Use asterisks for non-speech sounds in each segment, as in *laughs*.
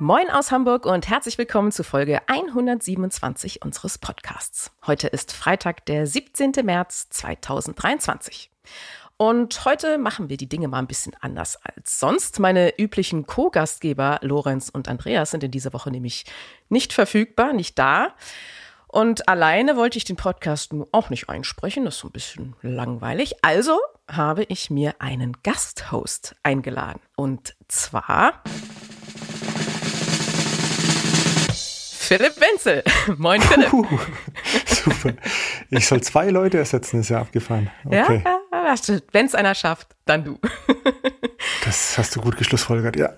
Moin aus Hamburg und herzlich willkommen zu Folge 127 unseres Podcasts. Heute ist Freitag, der 17. März 2023. Und heute machen wir die Dinge mal ein bisschen anders als sonst. Meine üblichen Co-Gastgeber Lorenz und Andreas sind in dieser Woche nämlich nicht verfügbar, nicht da. Und alleine wollte ich den Podcast nun auch nicht einsprechen, das ist so ein bisschen langweilig. Also habe ich mir einen Gasthost eingeladen. Und zwar Philipp Wenzel. *laughs* Moin Philipp. Uh, super. Ich soll zwei Leute ersetzen, ist ja abgefahren. Okay. Ja, wenn es einer schafft, dann du. *laughs* Das hast du gut geschlussfolgert, ja.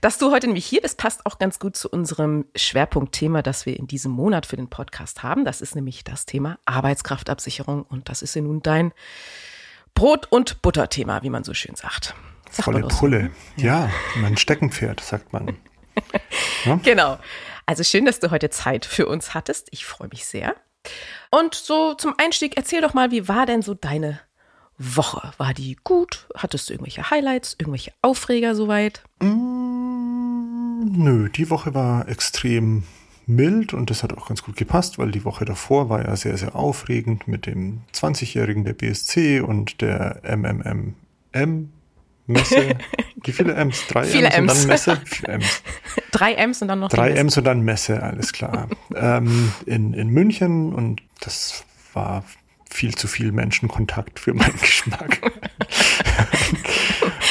Dass du heute nämlich hier bist, passt auch ganz gut zu unserem Schwerpunktthema, das wir in diesem Monat für den Podcast haben. Das ist nämlich das Thema Arbeitskraftabsicherung und das ist ja nun dein Brot- und Butterthema, wie man so schön sagt. sagt Volle Pulle. Ja, mein Steckenpferd, sagt man. *laughs* Ja? Genau. Also schön, dass du heute Zeit für uns hattest. Ich freue mich sehr. Und so zum Einstieg, erzähl doch mal, wie war denn so deine Woche? War die gut? Hattest du irgendwelche Highlights, irgendwelche Aufreger soweit? Mm, nö, die Woche war extrem mild und das hat auch ganz gut gepasst, weil die Woche davor war ja sehr, sehr aufregend mit dem 20-Jährigen der BSC und der MMM Messe. *laughs* Wie viele M's? Drei viele M's, und dann Messe? Vier M's. *laughs* Drei M's und dann noch Drei M's und dann Messe, alles klar. *laughs* ähm, in, in München und das war viel zu viel Menschenkontakt für meinen Geschmack.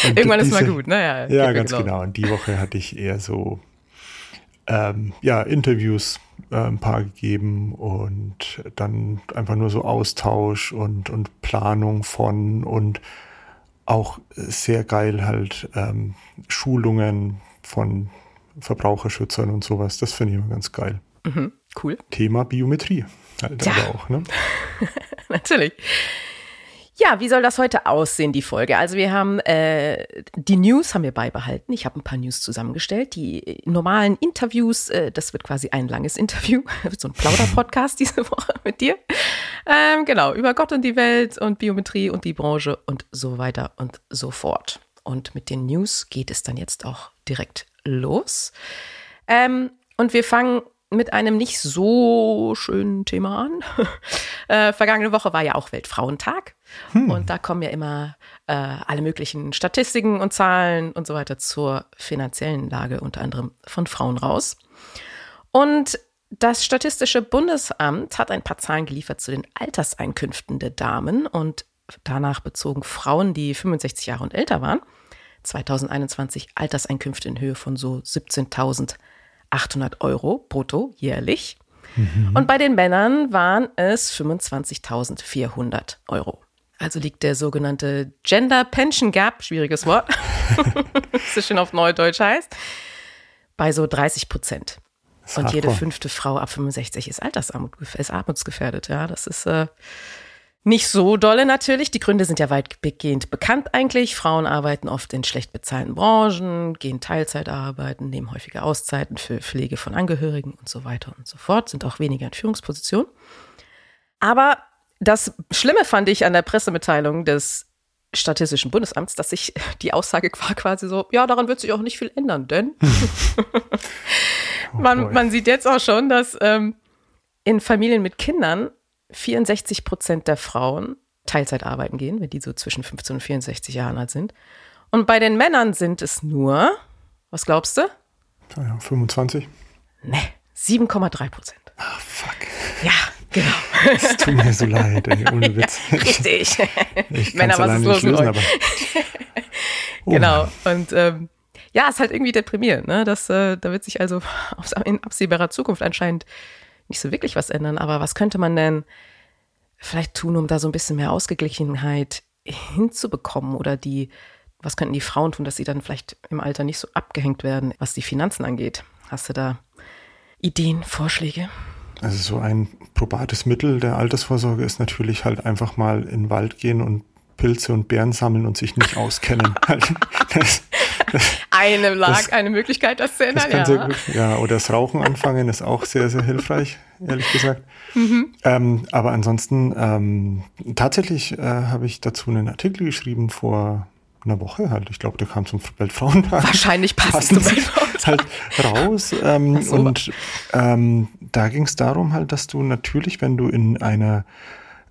Irgendwann diese, ist mal gut, naja. Ne? Ja, ganz genau. genau. Und die Woche hatte ich eher so ähm, ja, Interviews äh, ein paar gegeben und dann einfach nur so Austausch und, und Planung von und auch sehr geil halt ähm, Schulungen von Verbraucherschützern und sowas. Das finde ich immer ganz geil. Mhm, cool. Thema Biometrie halt ja. aber auch, ne? *laughs* Natürlich. Ja, wie soll das heute aussehen, die Folge? Also wir haben äh, die News haben wir beibehalten. Ich habe ein paar News zusammengestellt. Die normalen Interviews, äh, das wird quasi ein langes Interview, *laughs* so ein Plauder-Podcast *laughs* diese Woche mit dir. Ähm, genau, über Gott und die Welt und Biometrie und die Branche und so weiter und so fort. Und mit den News geht es dann jetzt auch direkt los. Ähm, und wir fangen mit einem nicht so schönen Thema an. *laughs* äh, vergangene Woche war ja auch Weltfrauentag. Hm. Und da kommen ja immer äh, alle möglichen Statistiken und Zahlen und so weiter zur finanziellen Lage unter anderem von Frauen raus. Und das Statistische Bundesamt hat ein paar Zahlen geliefert zu den Alterseinkünften der Damen und danach bezogen Frauen, die 65 Jahre und älter waren. 2021 Alterseinkünfte in Höhe von so 17.000 800 Euro brutto jährlich. Mhm. Und bei den Männern waren es 25.400 Euro. Also liegt der sogenannte Gender Pension Gap, schwieriges Wort, *laughs* ist schön auf Neudeutsch heißt, bei so 30 Prozent. Und jede fünfte Frau ab 65 ist Altersarmut, ist armutsgefährdet. Ja, das ist äh, nicht so dolle natürlich. Die Gründe sind ja weitgehend bekannt eigentlich. Frauen arbeiten oft in schlecht bezahlten Branchen, gehen Teilzeit arbeiten, nehmen häufige Auszeiten für Pflege von Angehörigen und so weiter und so fort, sind auch weniger in Führungspositionen. Aber das Schlimme fand ich an der Pressemitteilung des Statistischen Bundesamts, dass sich die Aussage war quasi so, ja, daran wird sich auch nicht viel ändern, denn *laughs* oh man, man sieht jetzt auch schon, dass ähm, in Familien mit Kindern 64 Prozent der Frauen Teilzeit arbeiten gehen, wenn die so zwischen 15 und 64 Jahren alt sind. Und bei den Männern sind es nur, was glaubst du? Ja, 25. Ne, 7,3 Prozent. Ah, fuck. Ja, genau. Es tut mir so leid, ey, ohne *laughs* Witz. Richtig. Ich Männer, was ist los mit lösen, aber oh. Genau. Und ähm, ja, ist halt irgendwie deprimierend, ne? Das, äh, da wird sich also *laughs* in absehbarer Zukunft anscheinend nicht so wirklich was ändern. Aber was könnte man denn vielleicht tun, um da so ein bisschen mehr Ausgeglichenheit hinzubekommen? Oder die, was könnten die Frauen tun, dass sie dann vielleicht im Alter nicht so abgehängt werden, was die Finanzen angeht? Hast du da Ideen, Vorschläge? Also so ein probates Mittel der Altersvorsorge ist natürlich halt einfach mal in den Wald gehen und Pilze und Beeren sammeln und sich nicht auskennen. *laughs* das, eine lag, das, eine Möglichkeit, das zu ändern. Ja. Gut, ja, oder das Rauchen anfangen ist auch sehr, sehr hilfreich, ehrlich gesagt. Mhm. Ähm, aber ansonsten, ähm, tatsächlich äh, habe ich dazu einen Artikel geschrieben vor einer Woche halt. Ich glaube, der kam zum Weltfrauentag. Wahrscheinlich passend zum Weltfrauentag. Halt raus. Ähm, so. Und ähm, da ging es darum halt, dass du natürlich, wenn du in einer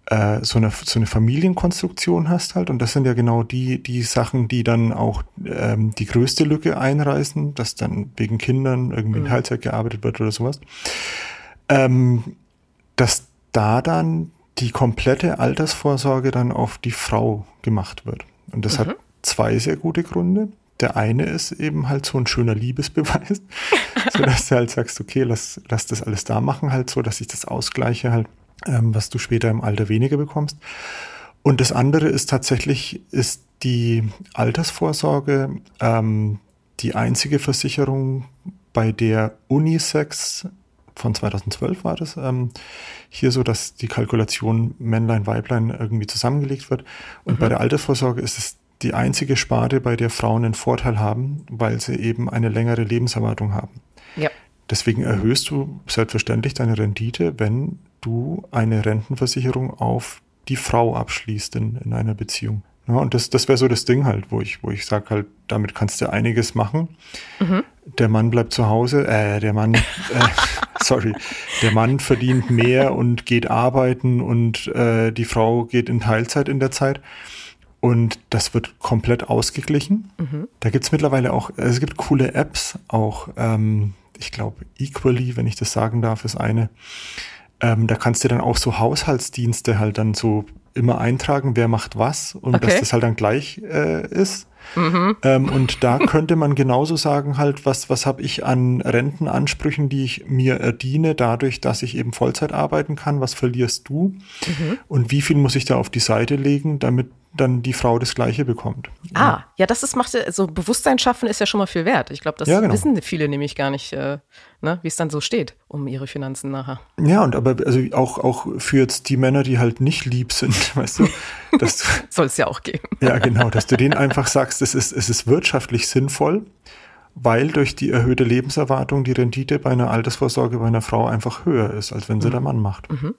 äh, so eine, so eine Familienkonstruktion hast halt. Und das sind ja genau die, die Sachen, die dann auch ähm, die größte Lücke einreißen, dass dann wegen Kindern irgendwie in mhm. Teilzeit gearbeitet wird oder sowas. Ähm, dass da dann die komplette Altersvorsorge dann auf die Frau gemacht wird. Und das mhm. hat zwei sehr gute Gründe. Der eine ist eben halt so ein schöner Liebesbeweis, *laughs* so dass du halt sagst, okay, lass, lass das alles da machen, halt so, dass ich das ausgleiche halt ähm, was du später im Alter weniger bekommst. Und das andere ist tatsächlich, ist die Altersvorsorge ähm, die einzige Versicherung, bei der Unisex von 2012 war das, ähm, hier so, dass die Kalkulation Männlein, Weiblein irgendwie zusammengelegt wird. Und mhm. bei der Altersvorsorge ist es die einzige Sparte, bei der Frauen einen Vorteil haben, weil sie eben eine längere Lebenserwartung haben. Ja. Deswegen erhöhst du selbstverständlich deine Rendite, wenn du eine Rentenversicherung auf die Frau abschließt in, in einer Beziehung. Ja, und das, das wäre so das Ding halt, wo ich, wo ich sage halt, damit kannst du einiges machen. Mhm. Der Mann bleibt zu Hause, äh, der Mann, äh, *laughs* sorry, der Mann verdient mehr und geht arbeiten und äh, die Frau geht in Teilzeit in der Zeit. Und das wird komplett ausgeglichen. Mhm. Da gibt's mittlerweile auch, es gibt coole Apps, auch, ähm, ich glaube, Equally, wenn ich das sagen darf, ist eine. Ähm, da kannst du dann auch so Haushaltsdienste halt dann so immer eintragen, wer macht was und okay. dass das halt dann gleich äh, ist. Mhm. Ähm, und da könnte man genauso sagen, halt, was, was habe ich an Rentenansprüchen, die ich mir erdiene, dadurch, dass ich eben Vollzeit arbeiten kann, was verlierst du? Mhm. Und wie viel muss ich da auf die Seite legen, damit dann die Frau das Gleiche bekommt. Ah, ja, das ist, macht, so also Bewusstsein schaffen ist ja schon mal viel wert. Ich glaube, das ja, genau. wissen viele nämlich gar nicht, äh, ne, wie es dann so steht um ihre Finanzen nachher. Ja, und aber also auch, auch für jetzt die Männer, die halt nicht lieb sind, *laughs* weißt du, dass *laughs* soll es ja auch geben. ja, genau, dass du denen einfach sagst, es ist, es ist wirtschaftlich sinnvoll, weil durch die erhöhte Lebenserwartung die Rendite bei einer Altersvorsorge bei einer Frau einfach höher ist, als wenn sie mhm. der Mann macht. Mhm.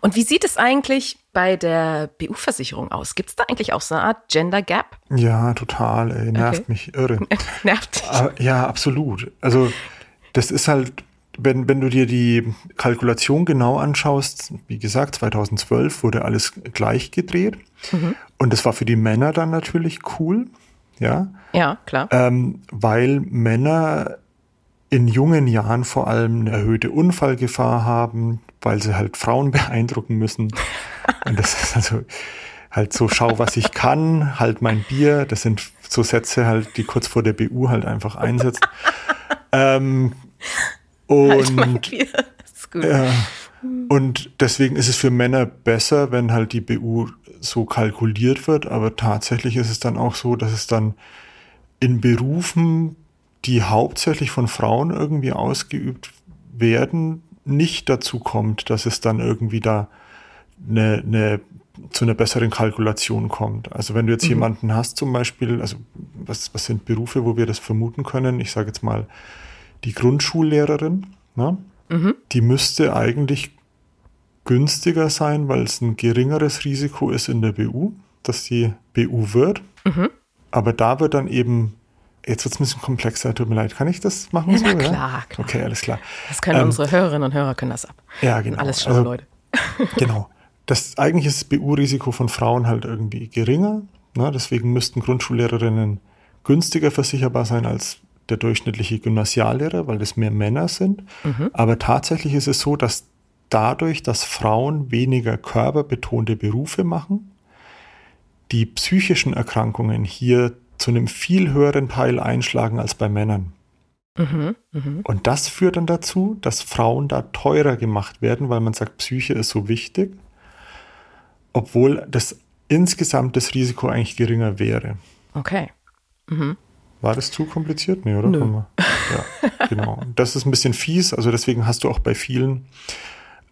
Und wie sieht es eigentlich bei der BU-Versicherung aus? Gibt es da eigentlich auch so eine Art Gender Gap? Ja, total. Ey, nervt okay. mich irre. *laughs* nervt dich. Aber, ja, absolut. Also das ist halt, wenn, wenn du dir die Kalkulation genau anschaust, wie gesagt, 2012 wurde alles gleich gedreht. Mhm. Und das war für die Männer dann natürlich cool ja. Ja, klar. Ähm, weil Männer in jungen Jahren vor allem eine erhöhte Unfallgefahr haben, weil sie halt Frauen *laughs* beeindrucken müssen. Und das ist also halt so, schau, was ich kann, halt mein Bier. Das sind so Sätze halt, die kurz vor der BU halt einfach einsetzt. *laughs* ähm, und, halt ist gut. Äh, und deswegen ist es für Männer besser, wenn halt die BU so kalkuliert wird, aber tatsächlich ist es dann auch so, dass es dann in Berufen, die hauptsächlich von Frauen irgendwie ausgeübt werden, nicht dazu kommt, dass es dann irgendwie da eine, eine zu einer besseren Kalkulation kommt. Also wenn du jetzt mhm. jemanden hast, zum Beispiel, also was, was sind Berufe, wo wir das vermuten können? Ich sage jetzt mal die Grundschullehrerin, ne? mhm. die müsste eigentlich günstiger sein, weil es ein geringeres Risiko ist in der BU, dass die BU wird. Mhm. Aber da wird dann eben, jetzt wird es ein bisschen komplexer, tut mir leid, kann ich das machen? Ja, so, klar, ja? klar. Okay, alles klar. Das können ähm, unsere Hörerinnen und Hörer können das ab. Ja, genau. Alles schlaue also, Leute. genau. Das, eigentlich ist das BU-Risiko von Frauen halt irgendwie geringer. Ne? Deswegen müssten Grundschullehrerinnen günstiger versicherbar sein als der durchschnittliche Gymnasiallehrer, weil das mehr Männer sind. Mhm. Aber tatsächlich ist es so, dass dadurch, dass Frauen weniger körperbetonte Berufe machen, die psychischen Erkrankungen hier zu einem viel höheren Teil einschlagen als bei Männern. Mhm, mh. Und das führt dann dazu, dass Frauen da teurer gemacht werden, weil man sagt, Psyche ist so wichtig, obwohl das insgesamt das Risiko eigentlich geringer wäre. Okay. Mhm. War das zu kompliziert? Nee, oder? Nö. Ja, *laughs* genau. Das ist ein bisschen fies, also deswegen hast du auch bei vielen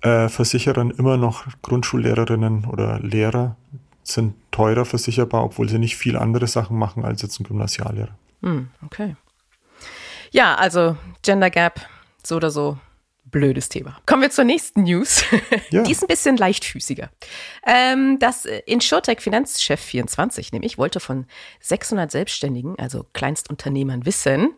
äh, Versicherern immer noch Grundschullehrerinnen oder Lehrer sind teurer versicherbar, obwohl sie nicht viel andere Sachen machen als jetzt ein Gymnasiallehrer. Hm, okay. Ja, also Gender Gap, so oder so, blödes Thema. Kommen wir zur nächsten News. *laughs* Ja. Die ist ein bisschen leichtfüßiger. Ähm, das Insurtech Finanzchef 24 nämlich wollte von 600 Selbstständigen, also Kleinstunternehmern, wissen,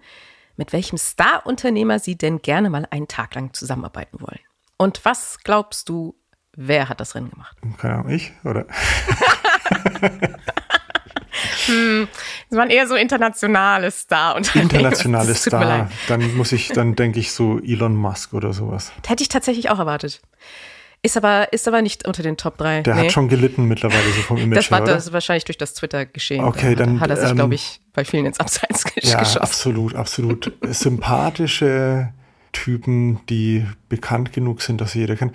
mit welchem Star-Unternehmer sie denn gerne mal einen Tag lang zusammenarbeiten wollen. Und was glaubst du, wer hat das Rennen gemacht? Keine Ahnung, ich? Oder? *laughs* Das waren eher so internationale Star-Unternehmer. Internationale *laughs* Es tut mir Star. Dann muss ich, dann denke ich so Elon Musk oder sowas. Das hätte ich tatsächlich auch erwartet. Ist aber, ist aber nicht unter den Top 3. Der hat schon gelitten mittlerweile so vom Image Das war her, das wahrscheinlich durch das Twitter-Geschehen. Okay, Da dann, hat er sich, ähm, glaube ich, bei vielen ins Abseits Ja, geschossen. absolut, absolut. Sympathische Typen, die bekannt genug sind, dass sie jeder kennt.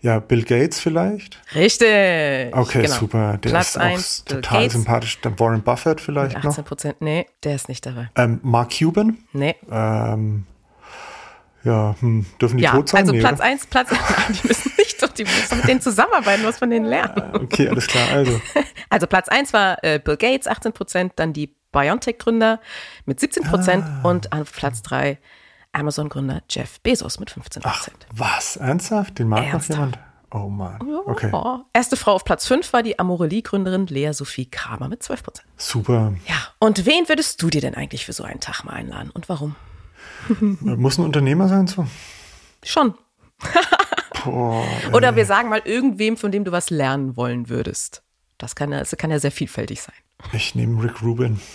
Ja, Bill Gates vielleicht. Richtig. Okay, genau. super. Der Platz ist auch eins, total Gates. sympathisch. Dann Warren Buffett vielleicht noch. 18 Prozent. Nee, der ist nicht dabei. Ähm, Mark Cuban. Nee. Ähm, ja, hm, dürfen die Ja, tot sein? also Nee, Platz oder? 1, Platz *laughs* die müssen nicht doch, die müssen mit denen zusammenarbeiten, was von denen lernen. Okay, alles klar. Also, *laughs* Also Platz 1 war äh, Bill Gates, 18 Prozent, dann die BioNTech-Gründer mit 17 Prozent Ah. und an Platz 3 Amazon-Gründer Jeff Bezos mit 15 ach, Prozent. was? Ernsthaft? Den mag noch Ernsthaft? jemand? Oh Mann. Okay, Oh. Erste Frau auf Platz 5 war die Amorelie-Gründerin Lea Sophie Kramer mit 12 Prozent. super. Ja, und wen würdest du dir denn eigentlich für so einen Tag mal einladen und warum? *laughs* Muss ein Unternehmer sein so? Schon. Boah, Oder wir sagen mal irgendwem, von dem du was lernen wollen würdest. Das kann ja, das kann ja sehr vielfältig sein. ich nehme Rick Rubin. *laughs*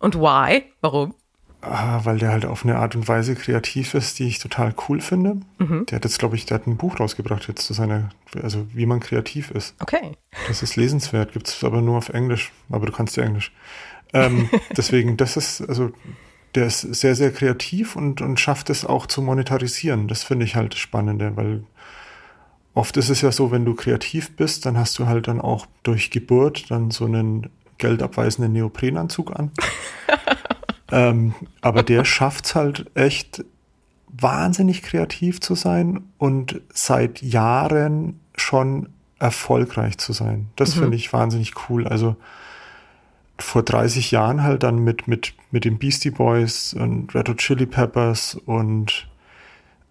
Und why? Warum? Ah, weil der halt auf eine Art und Weise kreativ ist, die ich total cool finde. Mhm. Der hat jetzt, glaube ich, der hat ein Buch rausgebracht jetzt zu seiner, also wie man kreativ ist. Okay. Das ist lesenswert, gibt es aber nur auf Englisch, aber du kannst ja Englisch. Ähm, *laughs* deswegen, das ist, also der ist sehr, sehr kreativ und, und schafft es auch zu monetarisieren. Das finde ich halt das Spannende, weil oft ist es ja so, wenn du kreativ bist, dann hast du halt dann auch durch Geburt dann so einen geldabweisenden Neoprenanzug an. *laughs* ähm, aber der *laughs* schafft es halt echt wahnsinnig kreativ zu sein und seit Jahren schon erfolgreich zu sein. Das finde ich wahnsinnig cool. Also vor 30 Jahren halt dann mit, mit, mit den Beastie Boys und Red Hot Chili Peppers und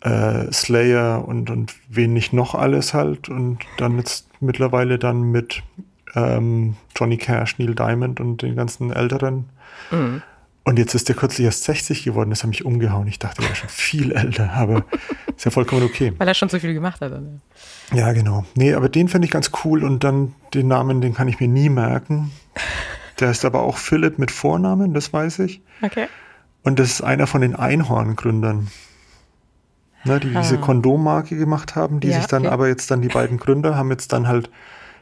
äh, Slayer und, und wen nicht noch alles halt und dann jetzt mittlerweile dann mit ähm, Johnny Cash, Neil Diamond und den ganzen Älteren. Und jetzt ist der kürzlich erst 60 geworden, das hat mich umgehauen. Ich dachte, er wäre schon viel älter, aber *laughs* ist ja vollkommen okay. Weil er schon so viel gemacht hat. Dann. Ja, genau. Nee, aber den finde ich ganz cool und dann den Namen, den kann ich mir nie merken. Der ist aber auch Philipp mit Vornamen, das weiß ich. Okay. Und das ist einer von den Einhorn-Gründern. Ne, die diese Kondommarke gemacht haben, die Ja, sich dann okay. aber jetzt dann die beiden Gründer haben jetzt dann halt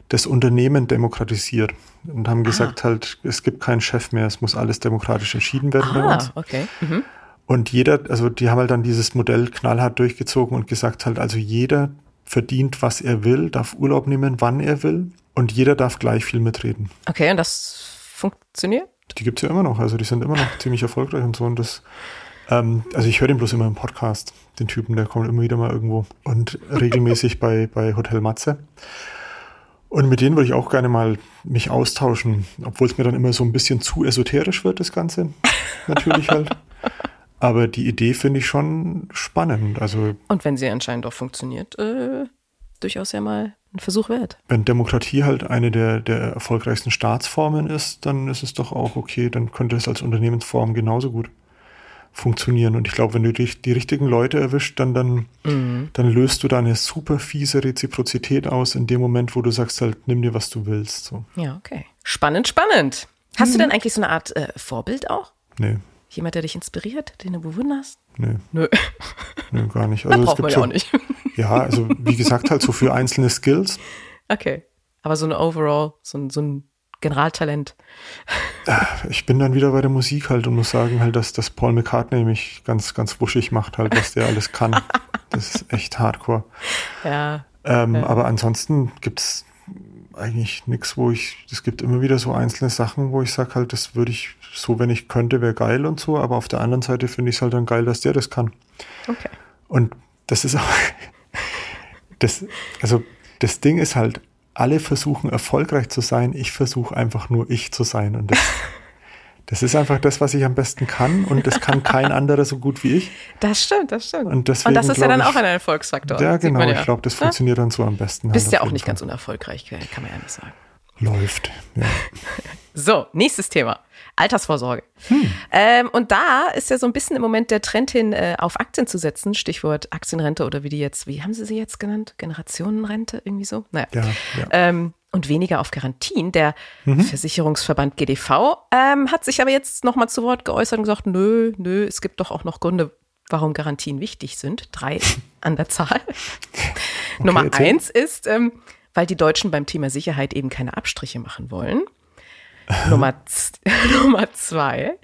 das Unternehmen demokratisiert und haben gesagt halt, es gibt keinen Chef mehr, es muss alles demokratisch entschieden werden bei Ah, uns. okay. Mhm. Und jeder, also die haben halt dann dieses Modell knallhart durchgezogen und gesagt halt, also jeder verdient, was er will, darf Urlaub nehmen, wann er will und jeder darf gleich viel mitreden. Okay, und das funktioniert? Die gibt's ja immer noch, also die sind immer noch ziemlich erfolgreich und so und das, ähm, also ich höre den bloß immer im Podcast, den Typen, der kommt immer wieder mal irgendwo und regelmäßig bei, bei Hotel Matze. Und mit denen würde ich auch gerne mal mich austauschen, obwohl es mir dann immer so ein bisschen zu esoterisch wird, das Ganze. *laughs* Natürlich halt. Aber die Idee finde ich schon spannend. Also Und wenn sie anscheinend auch funktioniert, äh, durchaus ja mal ein Versuch wert. wenn Demokratie halt eine der, der erfolgreichsten Staatsformen ist, dann ist es doch auch okay, dann könnte es als Unternehmensform genauso gut funktionieren. Und ich glaube, wenn du die, die richtigen Leute erwischt, dann, dann, dann löst du da eine super fiese Reziprozität aus in dem Moment, wo du sagst halt, nimm dir, was du willst. So. Ja, okay. Spannend, spannend. Hast du Mhm. denn eigentlich so eine Art äh, Vorbild auch? Nee, Jemand, der dich inspiriert, den du bewunderst? nee, Nö, *laughs* nee, gar nicht. das Also es braucht man ja so, auch nicht. *laughs* Ja, also wie gesagt, halt so für einzelne Skills. Okay. Aber so eine Overall, so ein, so ein Generaltalent. Ich bin dann wieder bei der Musik halt und muss sagen halt, dass, dass Paul McCartney mich ganz, ganz wuschig macht halt, was der alles kann. *laughs* Das ist echt hardcore. Ja. Ähm, Aber ansonsten gibt's eigentlich nichts, wo ich, es gibt immer wieder so einzelne Sachen, wo ich sage halt, das würde ich so, wenn ich könnte, wäre geil und so, aber auf der anderen Seite finde ich es halt dann geil, dass der das kann. Okay. Und das ist auch, *laughs* das, also das Ding ist halt, alle versuchen erfolgreich zu sein, ich versuche einfach nur ich zu sein und das, *laughs* das ist einfach das, was ich am besten kann und das kann kein *laughs* anderer so gut wie ich. Das stimmt, das stimmt. Und, deswegen, und das ist ja dann glaub auch ein Erfolgsfaktor. Ja, genau. ja. Ich glaube, das Ja? funktioniert dann so am besten. Bist halt ja auch nicht Fall. ganz unerfolgreich, kann man ja nicht sagen. Läuft. Ja. *laughs* So, nächstes Thema. Altersvorsorge. Hm. Ähm, und da ist ja so ein bisschen im Moment der Trend hin, äh, auf Aktien zu setzen. Stichwort Aktienrente oder wie die jetzt, wie haben sie sie jetzt genannt? Generationenrente, irgendwie so? Naja. Ja, ja. Ähm, und weniger auf Garantien. Der Mhm. Versicherungsverband GDV ähm, hat sich aber jetzt nochmal zu Wort geäußert und gesagt, nö, nö, es gibt doch auch noch Gründe, warum Garantien wichtig sind. Drei *laughs* an der Zahl. Nummer erzähl. eins ist, ähm, weil die Deutschen beim Thema Sicherheit eben keine Abstriche machen wollen. *laughs* Nummer, *laughs* Nummer zwei,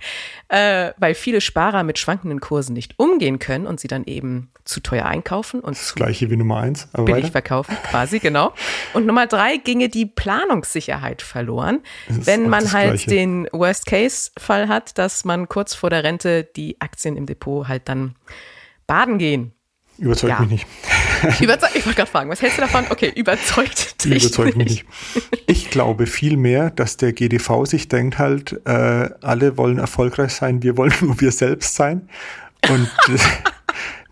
äh, weil viele Sparer mit schwankenden Kursen nicht umgehen können und sie dann eben zu teuer einkaufen und zu Gleiche wie Nummer eins. Aber billig weiter. verkaufen, quasi, genau. Und Nummer drei ginge die Planungssicherheit verloren, Das wenn man das halt Gleiche. den Worst-Case-Fall hat, dass man kurz vor der Rente die Aktien im Depot halt dann baden gehen. Überzeugt Ja. mich nicht. *laughs* Überzeugt, ich wollte gerade fragen, was hältst du davon? Okay, überzeugt dich Überzeugt mich nicht. Ich glaube vielmehr, dass der GDV sich denkt halt, äh, alle wollen erfolgreich sein, wir wollen *laughs* nur wir selbst sein. Und *laughs*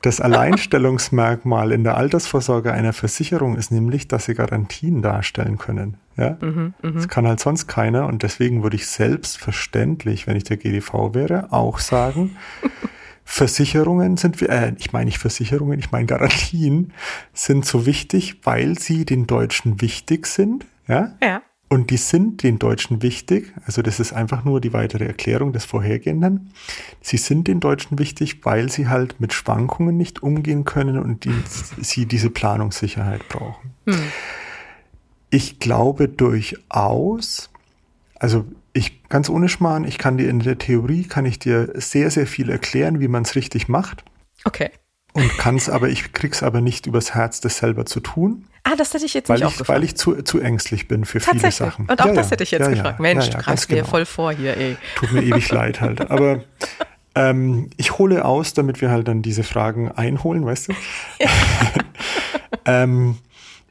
das, Alleinstellungsmerkmal in der Altersvorsorge einer Versicherung ist nämlich, dass sie Garantien darstellen können. Ja? Das kann halt sonst keiner. Und deswegen würde ich selbstverständlich, wenn ich der GDV wäre, auch sagen, Versicherungen sind, äh, ich meine nicht Versicherungen, ich meine Garantien sind so wichtig, weil sie den Deutschen wichtig sind, ja. Ja. Und die sind den Deutschen wichtig. Also das ist einfach nur die weitere Erklärung des Vorhergehenden. Sie sind den Deutschen wichtig, weil sie halt mit Schwankungen nicht umgehen können und die, sie diese Planungssicherheit brauchen. Ich glaube durchaus, also ich ganz ohne Schmarrn, ich kann dir in der Theorie kann ich dir sehr sehr viel erklären, wie man es richtig macht Okay. und kann es aber ich krieg's aber nicht übers Herz, das selber zu tun, Ah, das hätte ich jetzt weil nicht ich gefragt. weil ich zu, zu ängstlich bin für viele. Sachen. Und auch Ja, das ja. hätte ich jetzt Ja, gefragt. Mensch, Ja, greifst mir genau. voll vor hier, ey. Tut mir ewig *laughs* leid halt. Aber ähm, ich hole aus, damit wir halt dann diese Fragen einholen, weißt du? *laughs* ähm,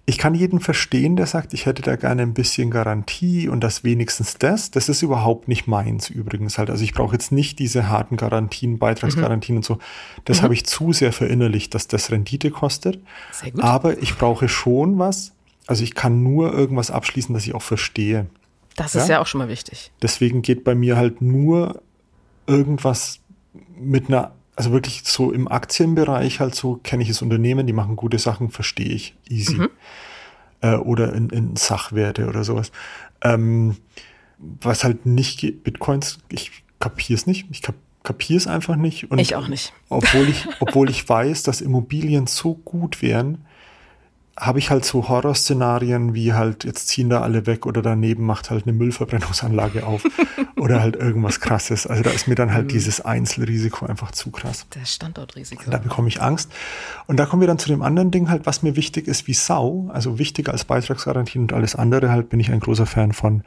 ich kann jeden verstehen, der sagt, ich hätte da gerne ein bisschen Garantie und das wenigstens das. Das ist überhaupt nicht meins übrigens halt. Also ich brauche jetzt nicht diese harten Garantien, Beitragsgarantien und so. Das habe ich zu sehr verinnerlicht, dass das Rendite kostet. Sehr gut. Aber ich brauche schon was. Also ich kann nur irgendwas abschließen, das ich auch verstehe. Das ist Ja? ja auch schon mal wichtig. Deswegen geht bei mir halt nur irgendwas mit einer, also wirklich so im Aktienbereich halt so, kenne ich das Unternehmen, die machen gute Sachen, verstehe ich, easy. Äh, oder in, in Sachwerte oder sowas. Ähm, was halt nicht geht, Bitcoins, ich kapiere es nicht, ich kap kapiere es einfach nicht. Und Ich auch nicht. Obwohl ich, obwohl ich weiß, dass Immobilien so gut wären, habe ich halt so Horrorszenarien wie halt, jetzt ziehen da alle weg oder daneben macht halt eine Müllverbrennungsanlage auf *laughs* oder halt irgendwas krasses. Also da ist mir dann halt dieses Einzelrisiko einfach zu krass. Das Standortrisiko. Da bekomme ich Angst. Und da kommen wir dann zu dem anderen Ding halt, was mir wichtig ist wie Sau, also wichtiger als Beitragsgarantien und alles andere halt, bin ich ein großer Fan von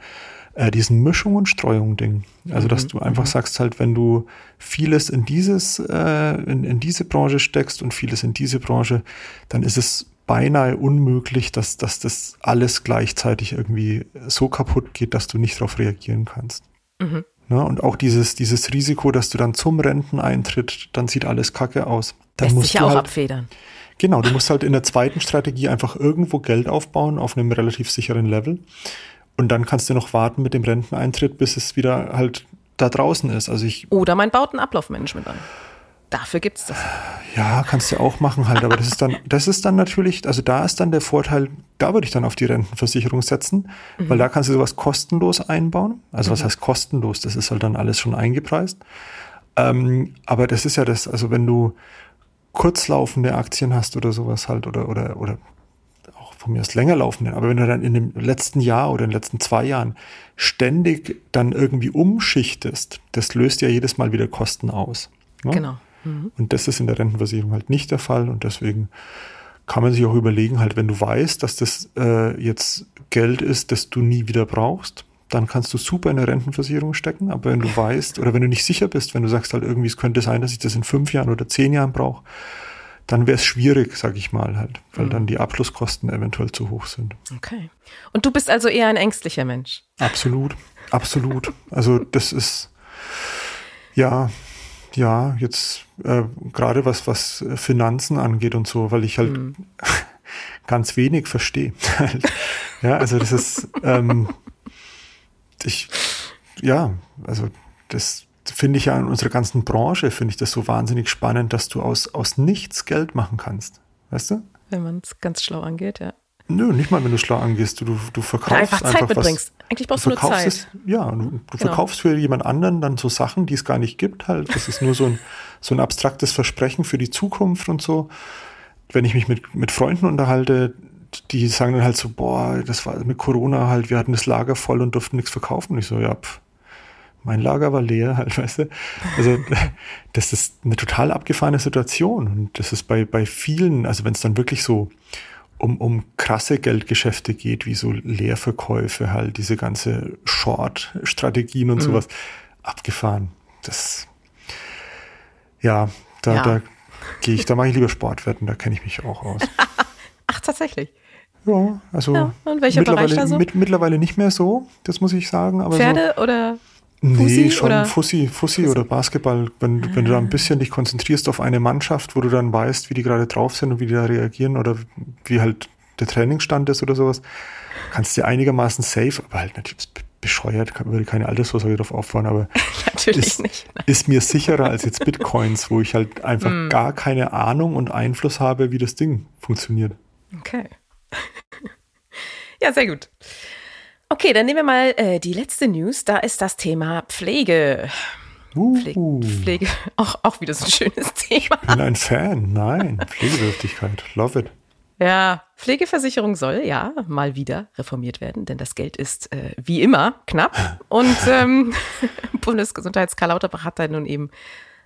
äh, diesen Mischung und Streuung Ding. Also dass du einfach sagst halt, wenn du vieles in dieses, äh, in, in diese Branche steckst und vieles in diese Branche, dann ist es beinahe unmöglich, dass, dass das alles gleichzeitig irgendwie so kaputt geht, dass du nicht darauf reagieren kannst. Ne? Und auch dieses, dieses Risiko, dass du dann zum Renteneintritt, dann sieht alles kacke aus. Dann Lässt musst sich ja du auch halt, abfedern. Genau, du musst halt in der zweiten Strategie einfach irgendwo Geld aufbauen auf einem relativ sicheren Level. Und dann kannst du noch warten mit dem Renteneintritt, bis es wieder halt da draußen ist. Also ich, Oder man baut ein Ablaufmanagement an. Dafür gibt's das. ja, kannst du auch machen halt, aber das ist dann, das ist dann natürlich, also da ist dann der Vorteil, da würde ich dann auf die Rentenversicherung setzen, weil da kannst du sowas kostenlos einbauen. Also was heißt kostenlos? Das ist halt dann alles schon eingepreist. Ähm, aber das ist ja das, also wenn du kurzlaufende Aktien hast oder sowas halt oder, oder, oder auch von mir aus länger laufende, aber wenn du dann in dem letzten Jahr oder in den letzten zwei Jahren ständig dann irgendwie umschichtest, das löst ja jedes Mal wieder Kosten aus. ne? Genau. Und das ist in der Rentenversicherung halt nicht der Fall und deswegen kann man sich auch überlegen, halt, wenn du weißt, dass das äh, jetzt Geld ist, das du nie wieder brauchst, dann kannst du super in der Rentenversicherung stecken. Aber wenn du weißt oder wenn du nicht sicher bist, wenn du sagst halt irgendwie, es könnte sein, dass ich das in fünf Jahren oder zehn Jahren brauche, dann wäre es schwierig, sag ich mal halt, weil mhm. dann die Abschlusskosten eventuell zu hoch sind. Okay. Und du bist also eher ein ängstlicher Mensch? Absolut, absolut. Also das ist, ja, ja, jetzt äh, gerade was, was Finanzen angeht und so, weil ich halt mhm. *laughs* ganz wenig verstehe. *laughs* ja, also das ist, ähm, ich, ja, also das finde ich ja in unserer ganzen Branche, finde ich das so wahnsinnig spannend, dass du aus, aus nichts Geld machen kannst. Weißt du? Wenn man es ganz schlau angeht, ja. Nö, nicht mal, wenn du schlau angehst. Du, du verkaufst Oder einfach Zeit einfach mitbringst. Was, Eigentlich brauchst du, nur Zeit. Es, ja, du, du genau. verkaufst für jemand anderen dann so Sachen, die es gar nicht gibt halt. Das ist nur so ein, *laughs* so ein abstraktes Versprechen für die Zukunft und so. Wenn ich mich mit, mit Freunden unterhalte, die sagen dann halt so, boah, das war mit Corona halt, wir hatten das Lager voll und durften nichts verkaufen. Und ich so, ja, pff, mein Lager war leer, halt, *laughs* weißt du. Also *laughs* das ist eine total abgefahrene Situation. Und das ist bei, bei vielen, also wenn es dann wirklich so um, um krasse Geldgeschäfte geht, wie so Leerverkäufe, halt, diese ganze Short-Strategien und mhm. sowas, abgefahren. Das, ja, da, ja. da gehe ich, da mache ich lieber Sportwetten, da kenne ich mich auch aus. *laughs* Ach, tatsächlich. Ja, also ja, und welcher mittlerweile, Bereich da so? Mit, mittlerweile nicht mehr so, das muss ich sagen. Aber Pferde so, oder Fussi nee, schon oder? Fussi, Fussi, oder Basketball. Wenn, ah. wenn du da ein ah. bisschen dich konzentrierst auf eine Mannschaft, wo du dann weißt, wie die gerade drauf sind und wie die da reagieren oder wie halt der Trainingsstand ist oder sowas, kannst du dir einigermaßen safe, aber halt natürlich bescheuert, würde keine Altersvorsorge darauf aufbauen, aber *laughs* natürlich ist, nicht. ist mir sicherer als jetzt Bitcoins, wo ich halt einfach mm. gar keine Ahnung und Einfluss habe, wie das Ding funktioniert. Okay. *laughs* ja, sehr gut. Okay, dann nehmen wir mal äh, die letzte News. Da ist das Thema Pflege. Uh. Pflege, Pflege. Auch, auch wieder so ein schönes Thema. Ich bin ein Fan. Nein, Pflegebedürftigkeit. Love it. Ja, Pflegeversicherung soll ja mal wieder reformiert werden, denn das Geld ist äh, wie immer knapp. Und ähm, *laughs* Bundesgesundheits Karl Lauterbach hat da nun eben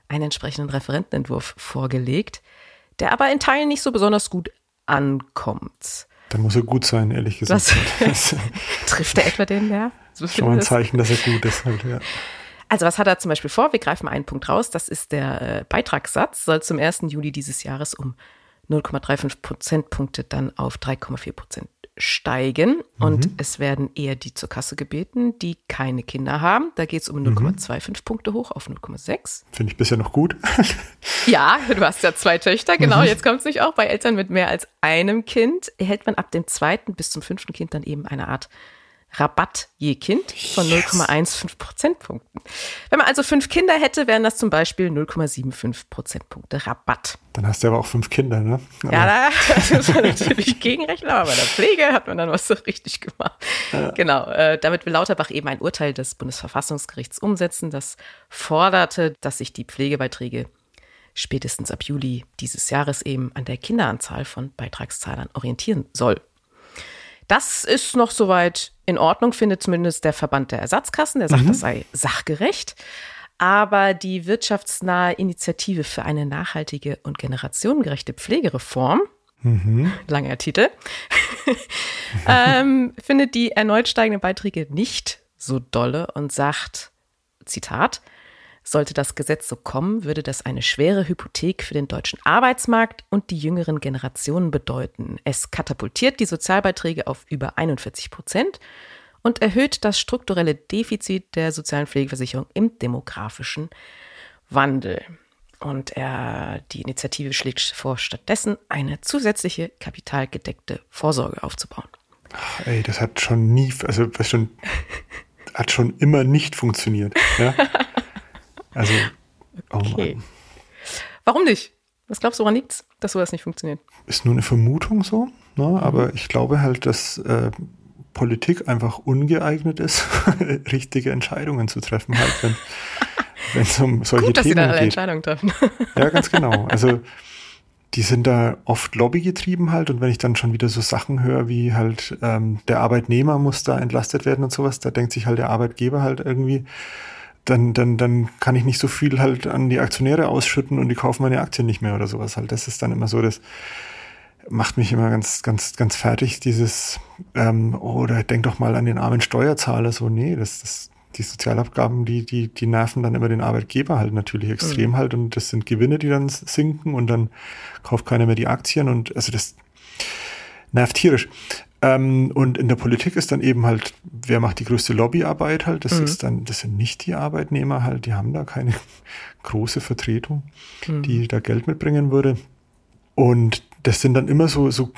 einen entsprechenden Referentenentwurf vorgelegt, der aber in Teilen nicht so besonders gut ankommt. Dann muss er gut sein, ehrlich gesagt. Was, *laughs* trifft er etwa den, ja? So Schon ein Zeichen, dass er gut ist halt, ja. Also was hat er zum Beispiel vor? Wir greifen einen Punkt raus. Das ist der äh, Beitragssatz, soll zum 1. Juli dieses Jahres um 0,35 Prozentpunkte dann auf 3,4 Prozent steigen und mhm. es werden eher die zur Kasse gebeten, die keine Kinder haben. Da geht es um 0,25 mhm. Punkte hoch auf 0,6. Finde ich bisher noch gut. *laughs* ja, du hast ja zwei Töchter, genau. Mhm. Jetzt kommt es nicht auch. Bei Eltern mit mehr als einem Kind erhält man ab dem zweiten bis zum fünften Kind dann eben eine Art Rabatt je Kind von yes. 0,15 Prozentpunkten. Wenn man also fünf Kinder hätte, wären das zum Beispiel 0,75 Prozentpunkte Rabatt. Dann hast du aber auch fünf Kinder, ne? Aber ja, da *laughs* muss man natürlich gegenrechnen, aber bei der Pflege hat man dann was so richtig gemacht. Ja. Genau, äh, damit will Lauterbach eben ein Urteil des Bundesverfassungsgerichts umsetzen, das forderte, dass sich die Pflegebeiträge spätestens ab Juli dieses Jahres eben an der Kinderanzahl von Beitragszahlern orientieren soll. Das ist noch soweit in Ordnung, findet zumindest der Verband der Ersatzkassen. Der sagt, mhm. das sei sachgerecht. Aber die wirtschaftsnahe Initiative für eine nachhaltige und generationengerechte Pflegereform, mhm. langer Titel, *laughs* ähm, findet die erneut steigenden Beiträge nicht so dolle und sagt, Zitat, sollte das Gesetz so kommen, würde das eine schwere Hypothek für den deutschen Arbeitsmarkt und die jüngeren Generationen bedeuten. Es katapultiert die Sozialbeiträge auf über 41 Prozent und erhöht das strukturelle Defizit der sozialen Pflegeversicherung im demografischen Wandel. Und er, die Initiative schlägt vor, stattdessen eine zusätzliche kapitalgedeckte Vorsorge aufzubauen. Ach, ey, das hat schon nie, also schon, hat schon immer nicht funktioniert. Ja? *laughs* Also, oh okay. Mann. Warum nicht? Was glaubst du, woran liegt's, dass sowas nicht funktioniert? Ist nur eine Vermutung so, ne? aber ich glaube halt, dass äh, Politik einfach ungeeignet ist, *laughs* richtige Entscheidungen zu treffen, halt, wenn *laughs* wenn es um solche Gut, dass Themen sie dann alle geht. Entscheidungen treffen. *laughs* ja, ganz genau. Also die sind da oft lobbygetrieben halt und wenn ich dann schon wieder so Sachen höre, wie halt ähm, der Arbeitnehmer muss da entlastet werden und sowas, da denkt sich halt der Arbeitgeber halt irgendwie, dann, dann, dann kann ich nicht so viel halt an die Aktionäre ausschütten und die kaufen meine Aktien nicht mehr oder sowas halt. Das ist dann immer so, das macht mich immer ganz, ganz, ganz fertig, dieses, ähm, oder denk doch mal an den armen Steuerzahler, so, nee, das, das die Sozialabgaben, die, die, die nerven dann immer den Arbeitgeber halt natürlich extrem Mhm. halt und das sind Gewinne, die dann sinken und dann kauft keiner mehr die Aktien und also das nervt tierisch. Ähm, und in der Politik ist dann eben halt, wer macht die größte Lobbyarbeit halt? Das ist dann, das sind nicht die Arbeitnehmer halt, die haben da keine *laughs* große Vertretung, die da Geld mitbringen würde. Und das sind dann immer so, so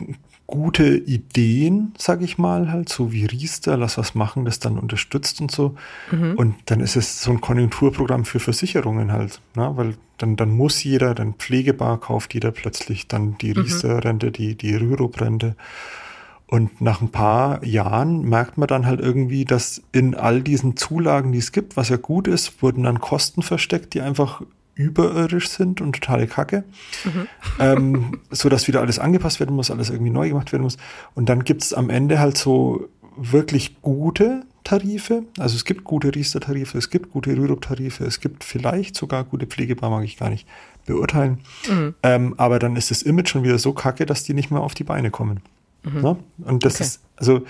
gute Ideen, sag ich mal, halt, so wie Riester, lass was machen, das dann unterstützt und so. Und dann ist es so ein Konjunkturprogramm für Versicherungen halt, ne? weil dann, dann muss jeder, dann pflegebar kauft jeder plötzlich dann die Riester-Rente, die, die Rürup-Rente. Und nach ein paar Jahren merkt man dann halt irgendwie, dass in all diesen Zulagen, die es gibt, was ja gut ist, wurden dann Kosten versteckt, die einfach überirdisch sind und totale Kacke. Ähm, *laughs* so dass wieder alles angepasst werden muss, alles irgendwie neu gemacht werden muss. Und dann gibt es am Ende halt so wirklich gute Tarife. Also es gibt gute Riester-Tarife, es gibt gute Rürup-Tarife, es gibt vielleicht sogar gute Pflegebar, mag ich gar nicht beurteilen. Ähm, aber dann ist das Image schon wieder so kacke, dass die nicht mehr auf die Beine kommen. Ne? Und das Okay. ist, also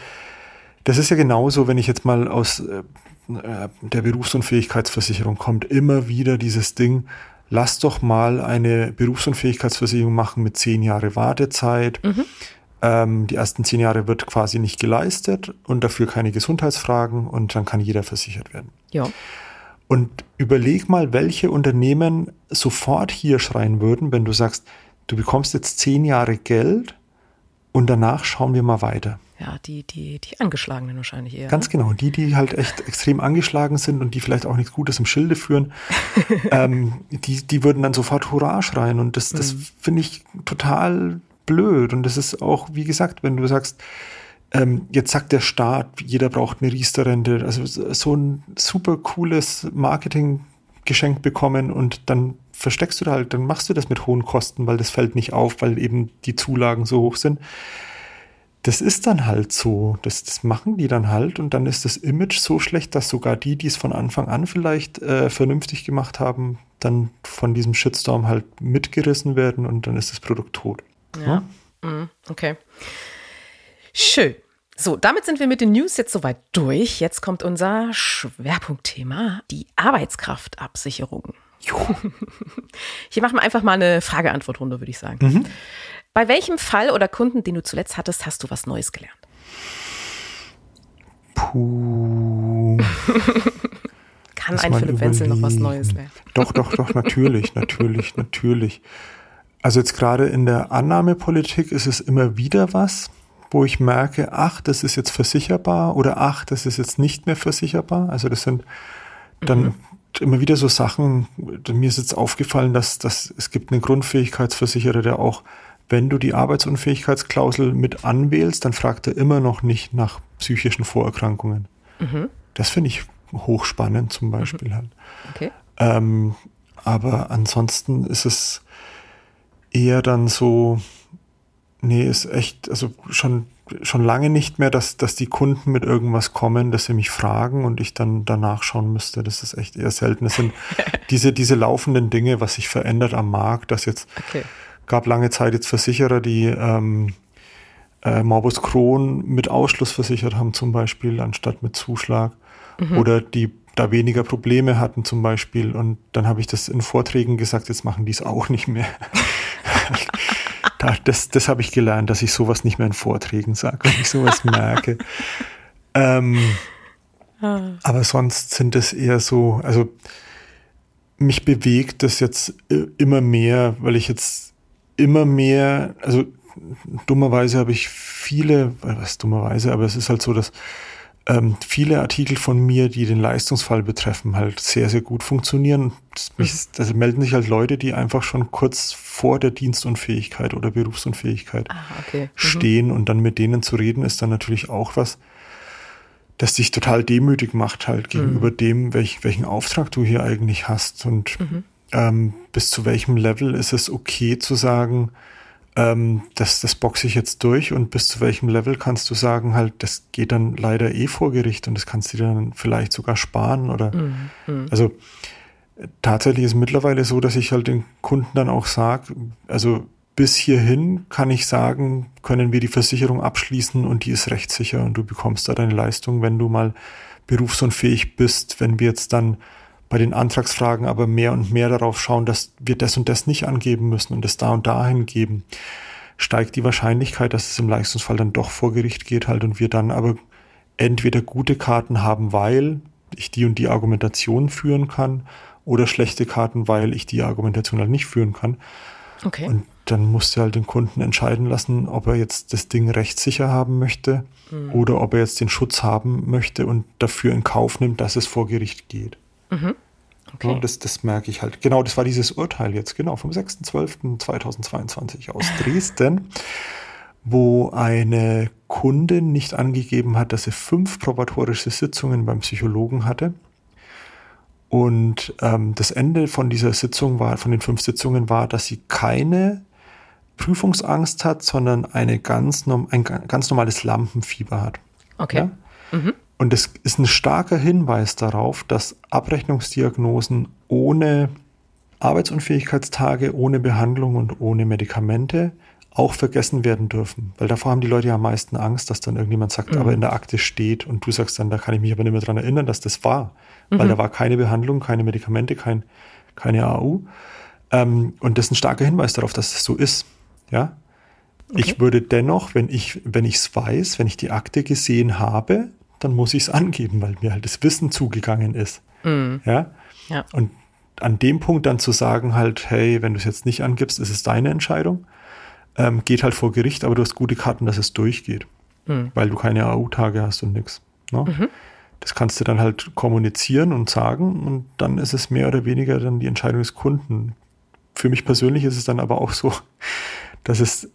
das ist ja genauso, wenn ich jetzt mal aus äh, der Berufsunfähigkeitsversicherung kommt, immer wieder dieses Ding, lass doch mal eine Berufsunfähigkeitsversicherung machen mit zehn Jahre Wartezeit. Ähm, die ersten zehn Jahre wird quasi nicht geleistet und dafür keine Gesundheitsfragen und dann kann jeder versichert werden. Ja. Und überleg mal, welche Unternehmen sofort hier schreien würden, wenn du sagst, du bekommst jetzt zehn Jahre Geld und danach schauen wir mal weiter. Ja, die, die, die Angeschlagenen wahrscheinlich eher. Ganz genau, die, die halt echt extrem angeschlagen sind und die vielleicht auch nichts Gutes im Schilde führen, *laughs* ähm, die, die würden dann sofort Hurra schreien. Und das, das finde ich total blöd. Und das ist auch, wie gesagt, wenn du sagst, ähm, jetzt sagt der Staat, jeder braucht eine Riester-Rente, also so ein super cooles Marketinggeschenk bekommen und dann versteckst du da halt, dann machst du das mit hohen Kosten, weil das fällt nicht auf, weil eben die Zulagen so hoch sind das ist dann halt so. Das, das machen die dann halt und dann ist das Image so schlecht, dass sogar die, die es von Anfang an vielleicht äh, vernünftig gemacht haben, dann von diesem Shitstorm halt mitgerissen werden und dann ist das Produkt tot. Ja. Mhm, Okay. Schön. So, damit sind wir mit den News jetzt soweit durch. Jetzt kommt unser Schwerpunktthema, die Arbeitskraftabsicherung. Hier machen wir einfach mal eine Frage-Antwort-Runde, würde ich sagen. Bei welchem Fall oder Kunden, den du zuletzt hattest, hast du was Neues gelernt? Puh. *laughs* Kann ein Philipp Wenzel noch was. Neues lernen? Doch, doch, doch, *laughs* natürlich, natürlich, natürlich. Also jetzt gerade in der Annahmepolitik ist es immer wieder was, wo ich merke, ach, das ist jetzt versicherbar oder ach, das ist jetzt nicht mehr versicherbar. Also das sind dann immer wieder so Sachen, mir ist jetzt aufgefallen, dass, dass es gibt einen Grundfähigkeitsversicherer, der auch, wenn du die Arbeitsunfähigkeitsklausel mit anwählst, dann fragt er immer noch nicht nach psychischen Vorerkrankungen. Das finde ich hochspannend zum Beispiel halt. Okay. Ähm, aber ansonsten ist es eher dann so, nee, ist echt, also schon, schon lange nicht mehr, dass, dass die Kunden mit irgendwas kommen, dass sie mich fragen und ich dann danach schauen müsste. Das ist echt eher selten. Es sind *laughs* diese, diese laufenden Dinge, was sich verändert am Markt, dass jetzt Okay. gab lange Zeit jetzt Versicherer, die ähm, äh, Morbus Crohn mit Ausschluss versichert haben, zum Beispiel, anstatt mit Zuschlag. Oder die da weniger Probleme hatten, zum Beispiel. Und dann habe ich das in Vorträgen gesagt, jetzt machen die es auch nicht mehr. *laughs* da, das das habe ich gelernt, dass ich sowas nicht mehr in Vorträgen sage, wenn ich sowas *laughs* merke. Ähm, aber sonst sind es eher so, also mich bewegt das jetzt äh, immer mehr, weil ich jetzt immer mehr, also dummerweise habe ich viele, was dummerweise, aber es ist halt so, dass ähm, viele Artikel von mir, die den Leistungsfall betreffen, halt sehr, sehr gut funktionieren. Das, mich, das melden sich halt Leute, die einfach schon kurz vor der Dienstunfähigkeit oder Berufsunfähigkeit Ah, okay. Mhm. stehen und dann mit denen zu reden, ist dann natürlich auch was, das dich total demütig macht halt gegenüber dem, welch, welchen Auftrag du hier eigentlich hast und ähm, bis zu welchem Level ist es okay zu sagen, ähm, das, das boxe ich jetzt durch und bis zu welchem Level kannst du sagen, halt, das geht dann leider eh vor Gericht und das kannst du dir dann vielleicht sogar sparen oder also äh, tatsächlich ist mittlerweile so, dass ich halt den Kunden dann auch sage, also bis hierhin kann ich sagen, können wir die Versicherung abschließen und die ist rechtssicher und du bekommst da deine Leistung, wenn du mal berufsunfähig bist, wenn wir jetzt dann bei den Antragsfragen aber mehr und mehr darauf schauen, dass wir das und das nicht angeben müssen und das da und dahin geben, steigt die Wahrscheinlichkeit, dass es im Leistungsfall dann doch vor Gericht geht halt und wir dann aber entweder gute Karten haben, weil ich die und die Argumentation führen kann oder schlechte Karten, weil ich die Argumentation halt nicht führen kann. Okay. Und dann musst du halt den Kunden entscheiden lassen, ob er jetzt das Ding rechtssicher haben möchte Mhm. oder ob er jetzt den Schutz haben möchte und dafür in Kauf nimmt, dass es vor Gericht geht. Okay. Ja, das, das merke ich halt. Genau, das war dieses Urteil jetzt, genau, vom 6.12.2022 aus *laughs* Dresden, wo eine Kundin nicht angegeben hat, dass sie fünf probatorische Sitzungen beim Psychologen hatte. Und ähm, das Ende von dieser Sitzung war, von den fünf Sitzungen war, dass sie keine Prüfungsangst hat, sondern eine ganz, ein ga- ganz normales Lampenfieber hat. okay. Ja? Und es ist ein starker Hinweis darauf, dass Abrechnungsdiagnosen ohne Arbeitsunfähigkeitstage, ohne Behandlung und ohne Medikamente auch vergessen werden dürfen. Weil davor haben die Leute ja am meisten Angst, dass dann irgendjemand sagt, aber in der Akte steht und du sagst dann, da kann ich mich aber nicht mehr dran erinnern, dass das war. Weil da war keine Behandlung, keine Medikamente, kein, keine AU. Ähm, und das ist ein starker Hinweis darauf, dass das so ist. Ja. Ich würde dennoch, wenn ich, wenn ich es weiß, wenn ich die Akte gesehen habe, dann muss ich es angeben, weil mir halt das Wissen zugegangen ist. Ja. Ja. Und an dem Punkt dann zu sagen halt, hey, wenn du es jetzt nicht angibst, ist es deine Entscheidung, ähm, geht halt vor Gericht, aber du hast gute Karten, dass es durchgeht, weil du keine AU-Tage hast und nix. Ne? Das kannst du dann halt kommunizieren und sagen und dann ist es mehr oder weniger dann die Entscheidung des Kunden. Für mich persönlich ist es dann aber auch so, *laughs* dass es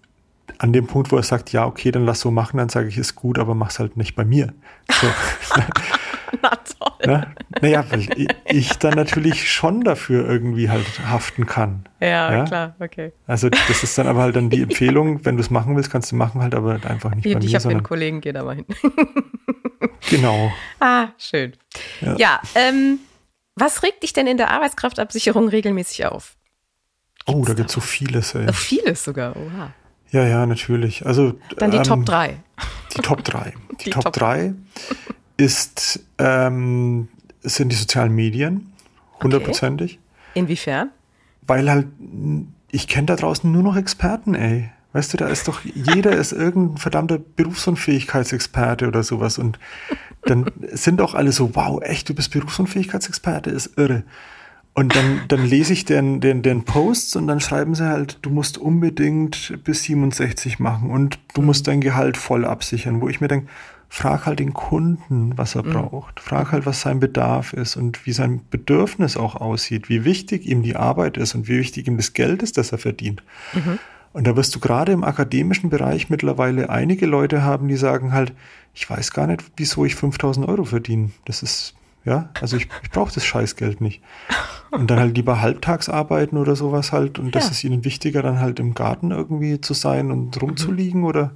an dem Punkt, wo er sagt, ja, okay, dann lass so machen, dann sage ich, ist gut, aber mach's halt nicht bei mir. So. *laughs* Na toll. Ne? Naja, weil ich dann natürlich schon dafür irgendwie halt haften kann. Ja, Ja? klar, okay. Also das ist dann aber halt dann die *laughs* Empfehlung, wenn du es machen willst, kannst du machen halt, aber einfach nicht Ich, bei ich mir, habe einen sondern Kollegen, geht aber hin. *laughs* genau. ah, schön. Ja. Ja, ähm, was regt dich denn in der Arbeitskraftabsicherung regelmäßig auf? Oh, da gibt's so vieles, ey. Oh, vieles sogar, oha. Ja, ja, natürlich. Also Dann die ähm, Top 3. Die Top 3. *laughs* Die, Die Top Top 3 ist, ähm, sind die sozialen Medien, hundertprozentig. Inwiefern? Weil halt, ich kenne da draußen nur noch Experten, ey. Weißt du, da ist doch, jeder ist irgendein verdammter Berufsunfähigkeitsexperte oder sowas. Und dann sind auch alle so, wow, echt, du bist Berufsunfähigkeitsexperte, ist irre. Und dann, dann lese ich den, den, den Posts und dann schreiben sie halt, du musst unbedingt bis 67 machen und du musst dein Gehalt voll absichern, wo ich mir denke, frag halt den Kunden, was er braucht. Frag halt, was sein Bedarf ist und wie sein Bedürfnis auch aussieht, wie wichtig ihm die Arbeit ist und wie wichtig ihm das Geld ist, das er verdient. Und da wirst du gerade im akademischen Bereich mittlerweile einige Leute haben, die sagen halt, ich weiß gar nicht, wieso ich 5000 Euro verdiene. Das ist, ja, also ich, ich brauche das Scheißgeld nicht. Und dann halt lieber halbtags arbeiten oder sowas halt. Und das Ja. ist ihnen wichtiger, dann halt im Garten irgendwie zu sein und rumzuliegen oder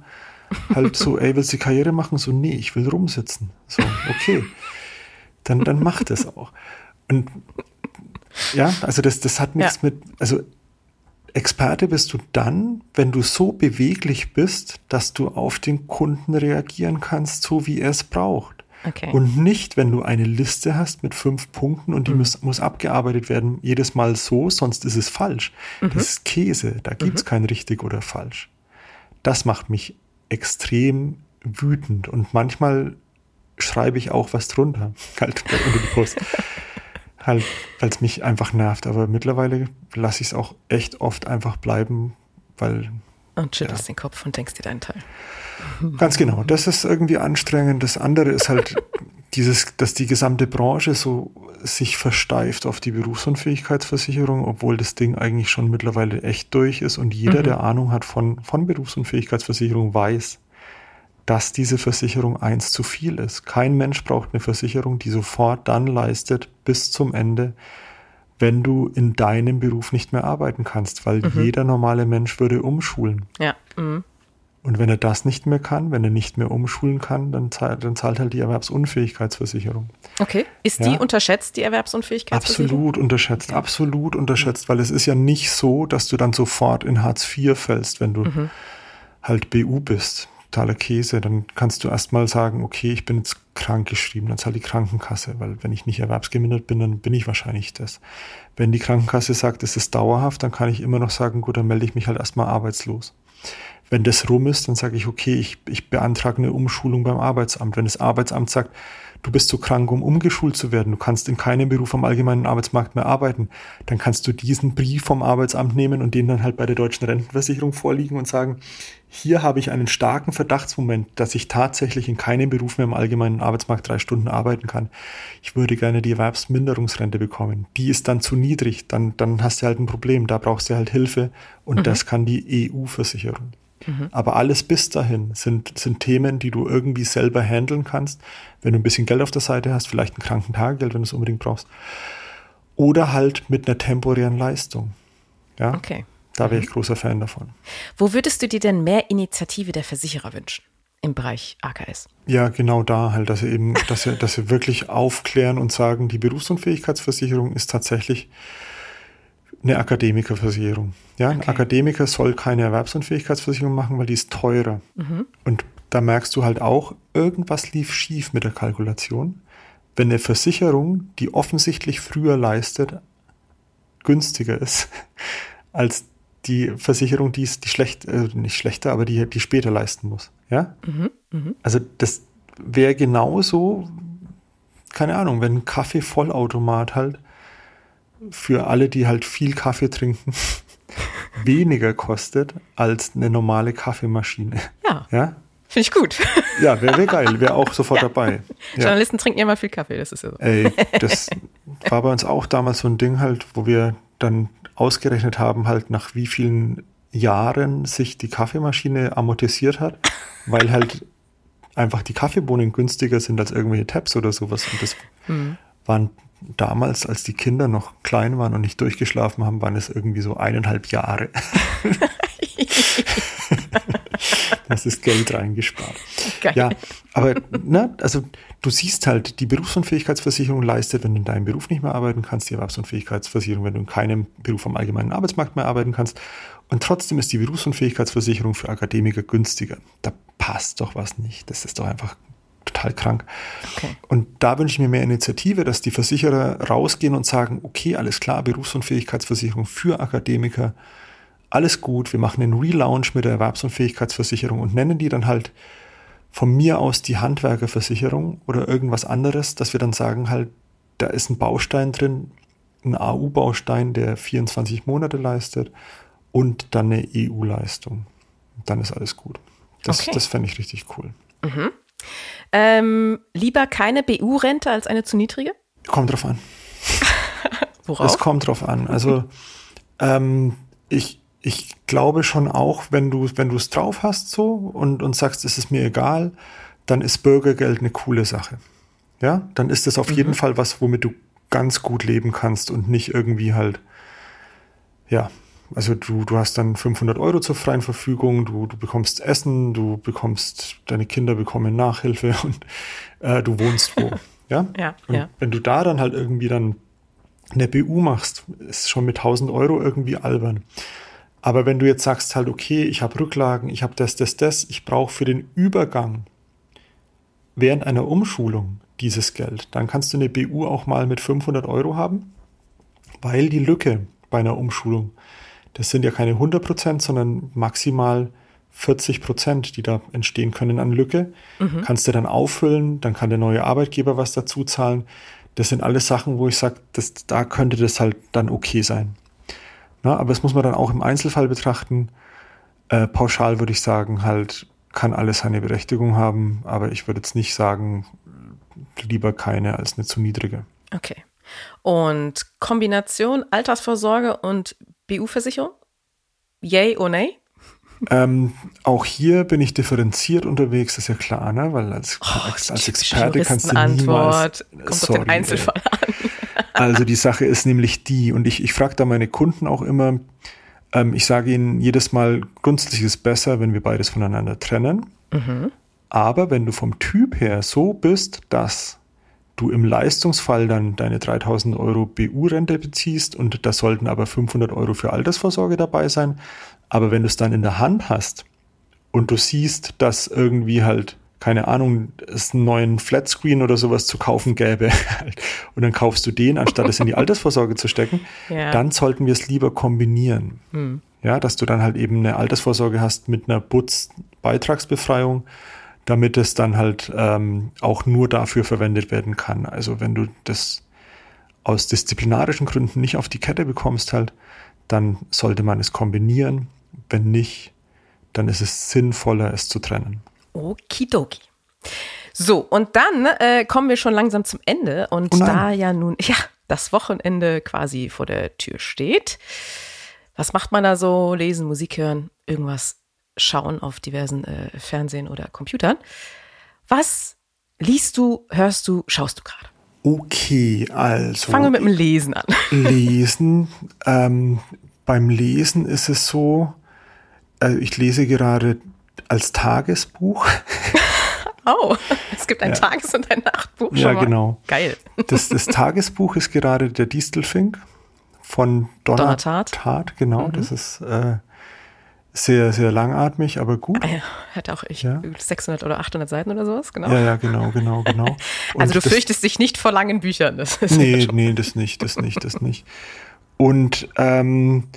halt so, *laughs* ey, willst du Karriere machen? So, nee, ich will rumsitzen. So, okay. Dann, dann mach das auch. Und ja, also das, das hat nichts Ja. mit, also Experte bist du dann, wenn du so beweglich bist, dass du auf den Kunden reagieren kannst, so wie er es braucht. Okay. Und nicht, wenn du eine Liste hast mit fünf Punkten und die muss, muss abgearbeitet werden, jedes Mal so, sonst ist es falsch. Das ist Käse, da gibt's kein richtig oder falsch. Das macht mich extrem wütend und manchmal schreibe ich auch was drunter, *laughs* halt unter die Post. halt, weil es mich einfach nervt. Aber mittlerweile lasse ich es auch echt oft einfach bleiben, weil Und schüttelst den Kopf und denkst dir deinen Teil. Ganz genau, das ist irgendwie anstrengend. Das andere ist halt *laughs* dieses, dass die gesamte Branche so sich versteift auf die Berufsunfähigkeitsversicherung, obwohl das Ding eigentlich schon mittlerweile echt durch ist und jeder, der Ahnung hat von, von Berufsunfähigkeitsversicherung, weiß, dass diese Versicherung eins zu viel ist. Kein Mensch braucht eine Versicherung, die sofort dann leistet bis zum Ende, wenn du in deinem Beruf nicht mehr arbeiten kannst, weil jeder normale Mensch würde umschulen. Ja. Mhm. Und wenn er das nicht mehr kann, wenn er nicht mehr umschulen kann, dann zahlt, dann zahlt halt die Erwerbsunfähigkeitsversicherung. Okay. Ist Ja. die unterschätzt, die Erwerbsunfähigkeitsversicherung? Absolut unterschätzt, absolut unterschätzt, weil es ist ja nicht so, dass du dann sofort in Hartz IV fällst, wenn du halt BU bist. Totaler Käse. Dann kannst du erstmal sagen, okay, ich bin jetzt krank geschrieben, dann zahlt die Krankenkasse, weil wenn ich nicht erwerbsgemindert bin, dann bin ich wahrscheinlich das. Wenn die Krankenkasse sagt, es ist dauerhaft, dann kann ich immer noch sagen, gut, dann melde ich mich halt erstmal arbeitslos. Wenn das rum ist, dann sage ich, okay, ich, ich beantrage eine Umschulung beim Arbeitsamt. Wenn das Arbeitsamt sagt, du bist zu krank, um umgeschult zu werden, du kannst in keinem Beruf am allgemeinen Arbeitsmarkt mehr arbeiten, dann kannst du diesen Brief vom Arbeitsamt nehmen und den dann halt bei der deutschen Rentenversicherung vorliegen und sagen, hier habe ich einen starken Verdachtsmoment, dass ich tatsächlich in keinem Beruf mehr im allgemeinen Arbeitsmarkt drei Stunden arbeiten kann. Ich würde gerne die Erwerbsminderungsrente bekommen. Die ist dann zu niedrig, dann, dann hast du halt ein Problem, da brauchst du halt Hilfe und mhm. das kann die EU-Versicherung. Mhm. Aber alles bis dahin sind, sind Themen, die du irgendwie selber handeln kannst, wenn du ein bisschen Geld auf der Seite hast, vielleicht ein Krankentagegeld, wenn du es unbedingt brauchst. Oder halt mit einer temporären Leistung. Ja. Okay. Da wäre ich mhm. großer Fan davon. Wo würdest du dir denn mehr Initiative der Versicherer wünschen? Im Bereich AKS. Ja, genau da halt, dass sie eben, dass sie, dass sie wirklich aufklären und sagen, die Berufsunfähigkeitsversicherung ist tatsächlich eine Akademikerversicherung. Ja, ein okay. Akademiker soll keine Erwerbsunfähigkeitsversicherung machen, weil die ist teurer. Mhm. Und da merkst du halt auch, irgendwas lief schief mit der Kalkulation. Wenn eine Versicherung, die offensichtlich früher leistet, günstiger ist *laughs* als die Versicherung, die ist die schlecht, äh, nicht schlechter, aber die, die später leisten muss. Ja? Mhm, mh. Also das wäre genauso, keine Ahnung, wenn ein Kaffee-Vollautomat halt für alle, die halt viel Kaffee trinken, *laughs* weniger kostet als eine normale Kaffeemaschine. Ja. ja? Finde ich gut. Ja, wäre wär geil, wäre auch *laughs* sofort ja. dabei. Ja. Journalisten trinken ja mal viel Kaffee, das ist ja so. Ey, das *laughs* war bei uns auch damals so ein Ding halt, wo wir dann ausgerechnet haben, halt nach wie vielen Jahren sich die Kaffeemaschine amortisiert hat, weil halt einfach die Kaffeebohnen günstiger sind als irgendwelche Tabs oder sowas. Und das hm. waren damals, als die Kinder noch klein waren und nicht durchgeschlafen haben, waren es irgendwie so eineinhalb Jahre. *laughs* das ist Geld reingespart. Geil. Ja, aber ne, also du siehst halt, die Berufsunfähigkeitsversicherung leistet, wenn du in deinem Beruf nicht mehr arbeiten kannst, die Erwerbsunfähigkeitsversicherung, wenn du in keinem Beruf am allgemeinen Arbeitsmarkt mehr arbeiten kannst. Und trotzdem ist die Berufsunfähigkeitsversicherung für Akademiker günstiger. Da passt doch was nicht. Das ist doch einfach total krank. Okay. Und da wünsche ich mir mehr Initiative, dass die Versicherer rausgehen und sagen, okay, alles klar, Berufsunfähigkeitsversicherung für Akademiker, alles gut, wir machen einen Relaunch mit der Erwerbsunfähigkeitsversicherung und nennen die dann halt von mir aus die Handwerkerversicherung oder irgendwas anderes, dass wir dann sagen halt, da ist ein Baustein drin, ein AU-Baustein, der 24 Monate leistet und dann eine EU-Leistung. Dann ist alles gut. Das, okay. das fände ich richtig cool. Mhm. Ähm, lieber keine BU-Rente als eine zu niedrige? Kommt drauf an. *laughs* Worauf? Es kommt drauf an. Also ähm, ich, ich glaube schon auch, wenn du wenn du es drauf hast so und, und sagst, es ist mir egal, dann ist Bürgergeld eine coole Sache. Ja, dann ist das auf mhm. jeden Fall was, womit du ganz gut leben kannst und nicht irgendwie halt, ja, also du, du hast dann 500 Euro zur freien Verfügung, du, du bekommst Essen, du bekommst, deine Kinder bekommen Nachhilfe *laughs* und äh, du wohnst wo. *laughs* ja? ja, und ja. wenn du da dann halt irgendwie dann eine BU machst, ist schon mit 1000 Euro irgendwie albern. Aber wenn du jetzt sagst halt, okay, ich habe Rücklagen, ich habe das, das, das, ich brauche für den Übergang während einer Umschulung dieses Geld, dann kannst du eine BU auch mal mit 500 Euro haben, weil die Lücke bei einer Umschulung das sind ja keine 100 Prozent, sondern maximal 40 Prozent, die da entstehen können an Lücke. Mhm. Kannst du dann auffüllen, dann kann der neue Arbeitgeber was dazu zahlen. Das sind alles Sachen, wo ich sage, da könnte das halt dann okay sein. Na, aber das muss man dann auch im Einzelfall betrachten. Äh, pauschal würde ich sagen, halt kann alles seine Berechtigung haben, aber ich würde jetzt nicht sagen, lieber keine als eine zu niedrige. Okay. Und Kombination Altersvorsorge und BU-Versicherung? Yay oder nay? Ähm, auch hier bin ich differenziert unterwegs, ist ja klar, ne? weil als, oh, als, als Experte kannst du niemals... Kommt sorry, auf den Einzelfall an. *laughs* also die Sache ist nämlich die, und ich, ich frage da meine Kunden auch immer, ähm, ich sage ihnen jedes Mal, grundsätzlich ist es besser, wenn wir beides voneinander trennen. Mhm. Aber wenn du vom Typ her so bist, dass du im Leistungsfall dann deine 3000 Euro BU-Rente beziehst und da sollten aber 500 Euro für Altersvorsorge dabei sein. Aber wenn du es dann in der Hand hast und du siehst, dass irgendwie halt, keine Ahnung, es einen neuen Flatscreen oder sowas zu kaufen gäbe *laughs* und dann kaufst du den, anstatt es in die *laughs* Altersvorsorge zu stecken, Ja. dann sollten wir es lieber kombinieren. Hm. Ja, dass du dann halt eben eine Altersvorsorge hast mit einer Butz-Beitragsbefreiung, damit es dann halt ähm, auch nur dafür verwendet werden kann. Also wenn du das aus disziplinarischen Gründen nicht auf die Kette bekommst halt, dann sollte man es kombinieren. Wenn nicht, dann ist es sinnvoller, es zu trennen. Okidoki. So, und dann äh, kommen wir schon langsam zum Ende. Und Oh da ja nun, *laughs* ja, das Wochenende quasi vor der Tür steht, was macht man da so? Lesen, Musik hören, irgendwas schauen auf diversen äh, Fernsehen oder Computern. Was liest du, hörst du, schaust du gerade? Okay, also Fangen wir mit dem Lesen an. *laughs* Lesen. Ähm, beim Lesen ist es so, äh, ich lese gerade als Tagesbuch. *laughs* Oh, es gibt ein Tages- und ein Nachtbuch. Ja, schon mal. genau. Geil. Das, das Tagesbuch ist gerade der Distelfink von Donner, Donner Tat. Mhm. Genau. Das ist äh, sehr, sehr langatmig, aber gut. Ah ja, hat auch ich, Ja. 600 oder 800 Seiten oder sowas, genau. Ja, ja, genau, genau, genau. *laughs* Und also du das- fürchtest dich nicht vor langen Büchern. Das ist ja Nee, schon- nee, das nicht, das nicht, das nicht. Und, ähm,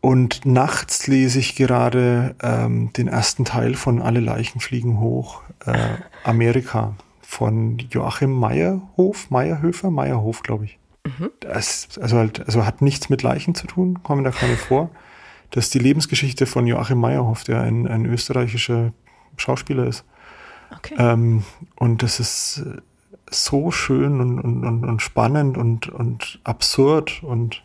und nachts lese ich gerade ähm, den ersten Teil von Alle Leichen fliegen hoch, äh, Amerika, von Joachim Meyerhof, Meyerhöfer, Meyerhof, glaube ich. Das, also halt, also hat nichts mit Leichen zu tun, kommen da keine vor. Das ist die Lebensgeschichte von Joachim Meyerhof, der ein, ein österreichischer Schauspieler ist. Okay. Ähm, und das ist äh, so schön und, und, und, und spannend und, und absurd und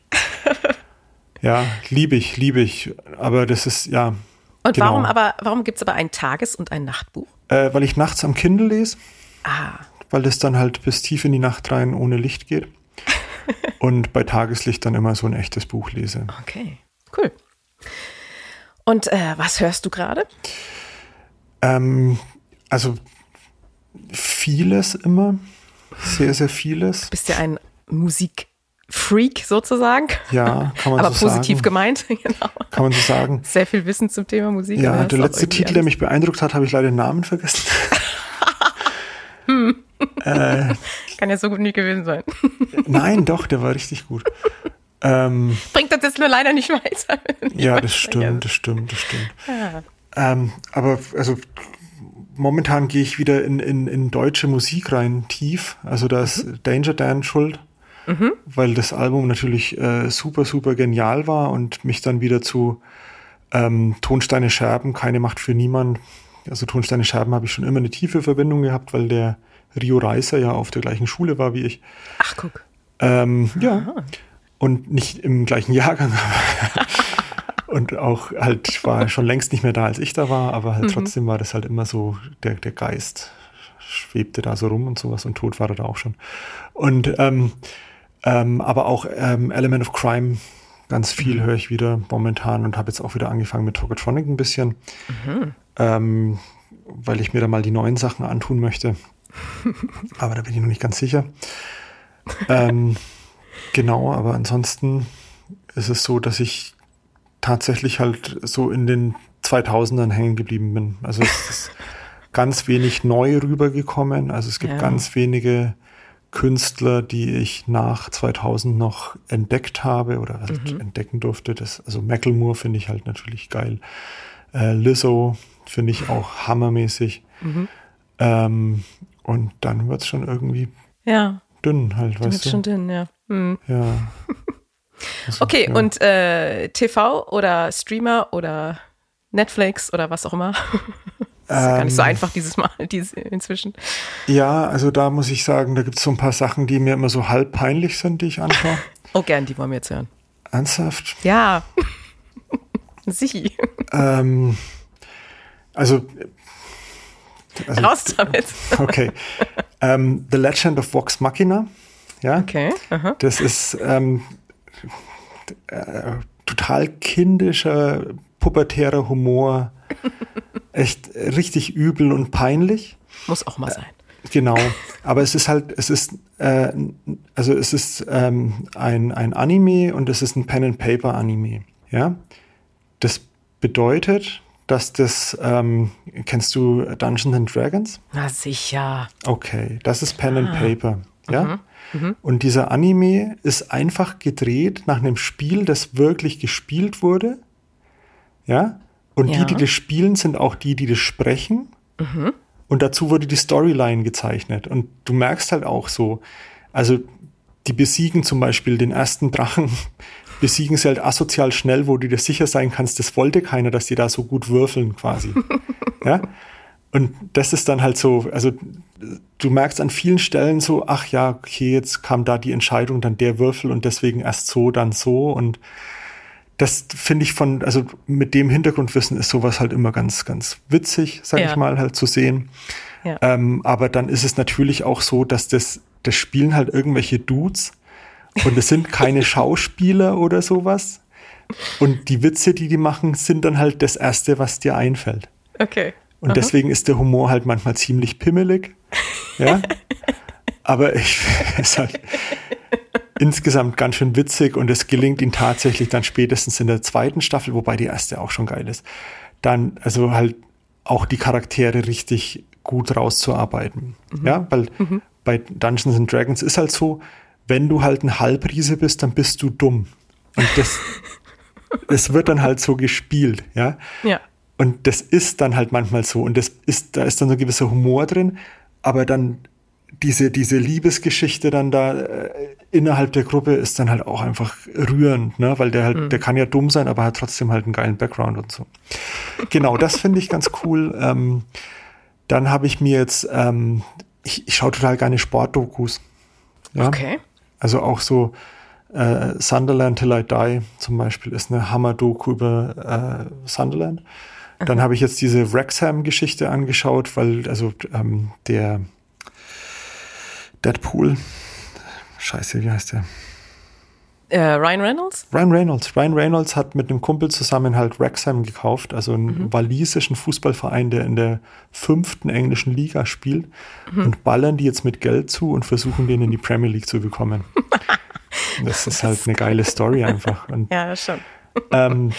*laughs* ja, liebe ich, liebe ich. Aber das ist, ja, Und genau. warum aber, warum gibt es aber ein Tages- und ein Nachtbuch? äh, weil ich nachts am Kindle lese, Ah, weil das dann halt bis tief in die Nacht rein ohne Licht geht. *laughs* und bei Tageslicht dann immer so ein echtes Buch lese. okay. Cool. Und äh, was hörst du gerade? Ähm, also vieles immer, sehr, sehr vieles. Bist ja ein Musikfreak sozusagen. Ja, kann man *laughs* aber so positiv sagen. gemeint, *laughs* genau. Kann man so sagen. Sehr viel Wissen zum Thema Musik. aber Ja, der letzte Titel, der mich beeindruckt hat, habe ich leider den Namen vergessen. *laughs* Kann ja so gut nie gewesen sein. Nein, doch, der war richtig gut. Ähm, Bringt das jetzt nur leider nicht weiter. ja, das stimmt, das stimmt, das stimmt. Ja. Ähm, aber also momentan gehe ich wieder in, in, in deutsche Musik rein, tief. Also da ist Danger Dan schuld, weil das Album natürlich äh, super, super genial war und mich dann wieder zu ähm, Tonsteine Scherben, keine Macht für niemand. Also Tonsteine Scherben habe ich schon immer eine tiefe Verbindung gehabt, weil der Rio Reiser ja auf der gleichen Schule war wie ich. Ach, guck. Ähm, ja. Und nicht im gleichen Jahrgang. *laughs* und auch halt war schon längst nicht mehr da, als ich da war, aber halt trotzdem war das halt immer so, der, der Geist schwebte da so rum und sowas und tot war er da auch schon. Und ähm, ähm, aber auch ähm, Element of Crime, ganz viel höre ich wieder momentan und habe jetzt auch wieder angefangen mit Tokotronic ein bisschen, ähm, weil ich mir da mal die neuen Sachen antun möchte. *laughs* aber da bin ich noch nicht ganz sicher. ähm, genau, aber ansonsten ist es so, dass ich tatsächlich halt so in den 2000ern hängen geblieben bin. Also es ist *laughs* ganz wenig neu rübergekommen. Also es gibt Ja. ganz wenige Künstler, die ich nach 2000 noch entdeckt habe oder halt entdecken durfte. Das, also Macklemore finde ich halt natürlich geil. Äh, Lizzo finde ich auch hammermäßig. Ähm, und dann wird es schon irgendwie Ja, dünn halt, weißt du? schon dünn, ja. Hm. Ja. *laughs* Okay, ja. und äh, TV oder Streamer oder Netflix oder was auch immer? Das *laughs* ist ja gar nicht so Ähm, einfach dieses Mal, *laughs* dieses inzwischen. Ja, also da muss ich sagen, da gibt es so ein paar Sachen, die mir immer so halb peinlich sind, die ich anschaue. Oh, gern, die wollen wir jetzt hören. Ernsthaft? Ja. Sichi. Ähm, also, also, Raus damit. okay. ähm, The Legend of Vox Machina. Ja, Okay. Aha. das ist ähm, äh, total kindischer, pubertärer Humor. *laughs* Echt richtig übel und peinlich. Muss auch mal sein. Genau, aber es ist halt, es ist, äh, also es ist ähm, ein, ein Anime und es ist ein Pen-and-Paper-Anime. Ja, das bedeutet, dass das, ähm, kennst du Dungeons and Dragons? Na sicher. Okay, das ist Pen and Ah. Paper. Ja? Mhm. Und dieser Anime ist einfach gedreht nach einem Spiel, das wirklich gespielt wurde. Ja? Und Ja. die, die das spielen, sind auch die, die das sprechen. Mhm. Und dazu wurde die Storyline gezeichnet. Und du merkst halt auch so, also die besiegen zum Beispiel den ersten Drachen, *laughs* besiegen sie halt asozial schnell, wo du dir sicher sein kannst, das wollte keiner, dass die da so gut würfeln quasi. *laughs* ja? Und das ist dann halt so, also du merkst an vielen Stellen so, ach ja, okay, jetzt kam da die Entscheidung, dann der Würfel und deswegen erst so, dann so. Und das finde ich von, also mit dem Hintergrundwissen ist sowas halt immer ganz, ganz witzig, sag Ja. ich mal, halt zu sehen. Ja. Ähm, aber dann ist es natürlich auch so, dass das, das spielen halt irgendwelche Dudes und es sind keine *laughs* Schauspieler oder sowas. Und die Witze, die die machen, sind dann halt das Erste, was dir einfällt. Okay. Und deswegen ist der Humor halt manchmal ziemlich pimmelig. *laughs* Ja. Aber ich es *laughs* ist halt insgesamt ganz schön witzig und es gelingt ihm tatsächlich dann spätestens in der zweiten Staffel, wobei die erste auch schon geil ist, dann also halt auch die Charaktere richtig gut rauszuarbeiten. Ja, weil bei Dungeons and Dragons ist halt so, wenn du halt ein Halbriese bist, dann bist du dumm. Und das, *laughs* es wird dann halt so gespielt, ja. Ja. Und das ist dann halt manchmal so. Und das ist, da ist dann so ein gewisser Humor drin, aber dann diese, diese Liebesgeschichte dann da äh, innerhalb der Gruppe ist dann halt auch einfach rührend, ne? Weil der halt, der kann ja dumm sein, aber hat trotzdem halt einen geilen Background und so. Genau, das finde ich ganz cool. Ähm, dann habe ich mir jetzt, ähm, ich, ich schaue total gerne Sportdokus. Ja? Okay. Also auch so äh, Sunderland Till I Die zum Beispiel ist eine Hammer-Doku über äh, Sunderland. Dann habe ich jetzt diese Wrexham-Geschichte angeschaut, weil also ähm, der Deadpool, scheiße, wie heißt der? Äh, Ryan Reynolds? Ryan Reynolds. Ryan Reynolds hat mit einem Kumpel zusammen halt Wrexham gekauft, also einen walisischen Fußballverein, der in der fünften englischen Liga spielt und ballern die jetzt mit Geld zu und versuchen den in die Premier League zu bekommen. *laughs* das ist halt eine geile Story einfach. Und Ja, das schon. ähm,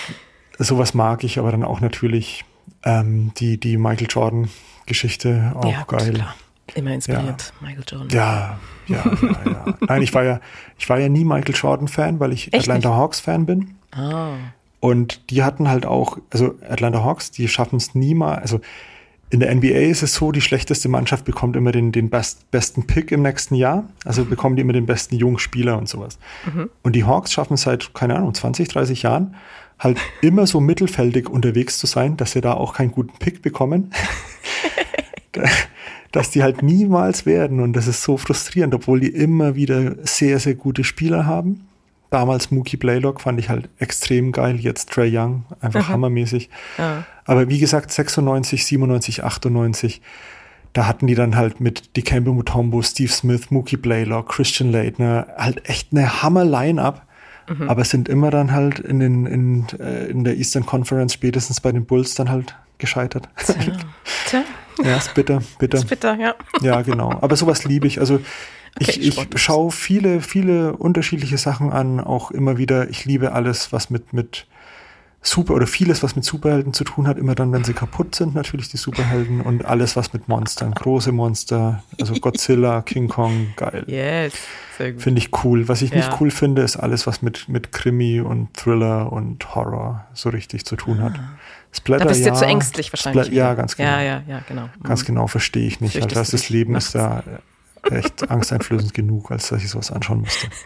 sowas mag ich, aber dann auch natürlich ähm, die, die Michael Jordan-Geschichte auch ja, geil. klar. Immer inspiriert, Michael Jordan. Ja, ja, ja, ja. Nein, ich war ja, ich war ja nie Michael Jordan-Fan, weil ich Echt Atlanta Hawks-Fan bin. Ah. Und die hatten halt auch, also Atlanta Hawks, die schaffen es nie mal, also in der NBA ist es so, die schlechteste Mannschaft bekommt immer den, den best, besten Pick im nächsten Jahr. Also bekommen die immer den besten jungen Spieler und sowas. Und die Hawks schaffen es seit, keine Ahnung, 20, 30 Jahren, halt immer so mittelfeldig unterwegs zu sein, dass sie da auch keinen guten Pick bekommen. *laughs* dass die halt niemals werden. Und das ist so frustrierend, obwohl die immer wieder sehr, sehr gute Spieler haben. Damals Mookie Blaylock fand ich halt extrem geil, jetzt Trey Young, einfach hammermäßig. Ja. Aber wie gesagt, 96, 97, 98, da hatten die dann halt mit Dikembe Mutombo, Steve Smith, Mookie Blaylock, Christian Leitner, halt echt eine Hammer-Line-Up. Aber sind immer dann halt in, den, in, äh, in der Eastern Conference, spätestens bei den Bulls, dann halt gescheitert. Tja. *laughs* Tja, ja, ist bitter, bitter. ist bitter, ja. Ja, genau. Aber sowas liebe ich. Also ich, Okay, ich Sportdokus. schaue viele, viele unterschiedliche Sachen an, auch immer wieder. Ich liebe alles, was mit, mit Super oder vieles, was mit Superhelden zu tun hat, immer dann, wenn sie kaputt sind, natürlich die Superhelden und alles, was mit Monstern, große Monster, also *laughs* Godzilla, King Kong, geil. Yes, sehr gut. Finde ich cool. Was ich Ja. nicht cool finde, ist alles, was mit, mit Krimi und Thriller und Horror so richtig zu tun hat. Splatter, Ah. Da bist du ja, zu ängstlich wahrscheinlich. Splat- ja, ganz genau. Ja, ja, ja, genau. Ganz genau, verstehe ich nicht. Also das, Leben ist da echt angsteinflößend genug, als dass ich sowas anschauen müsste. *laughs*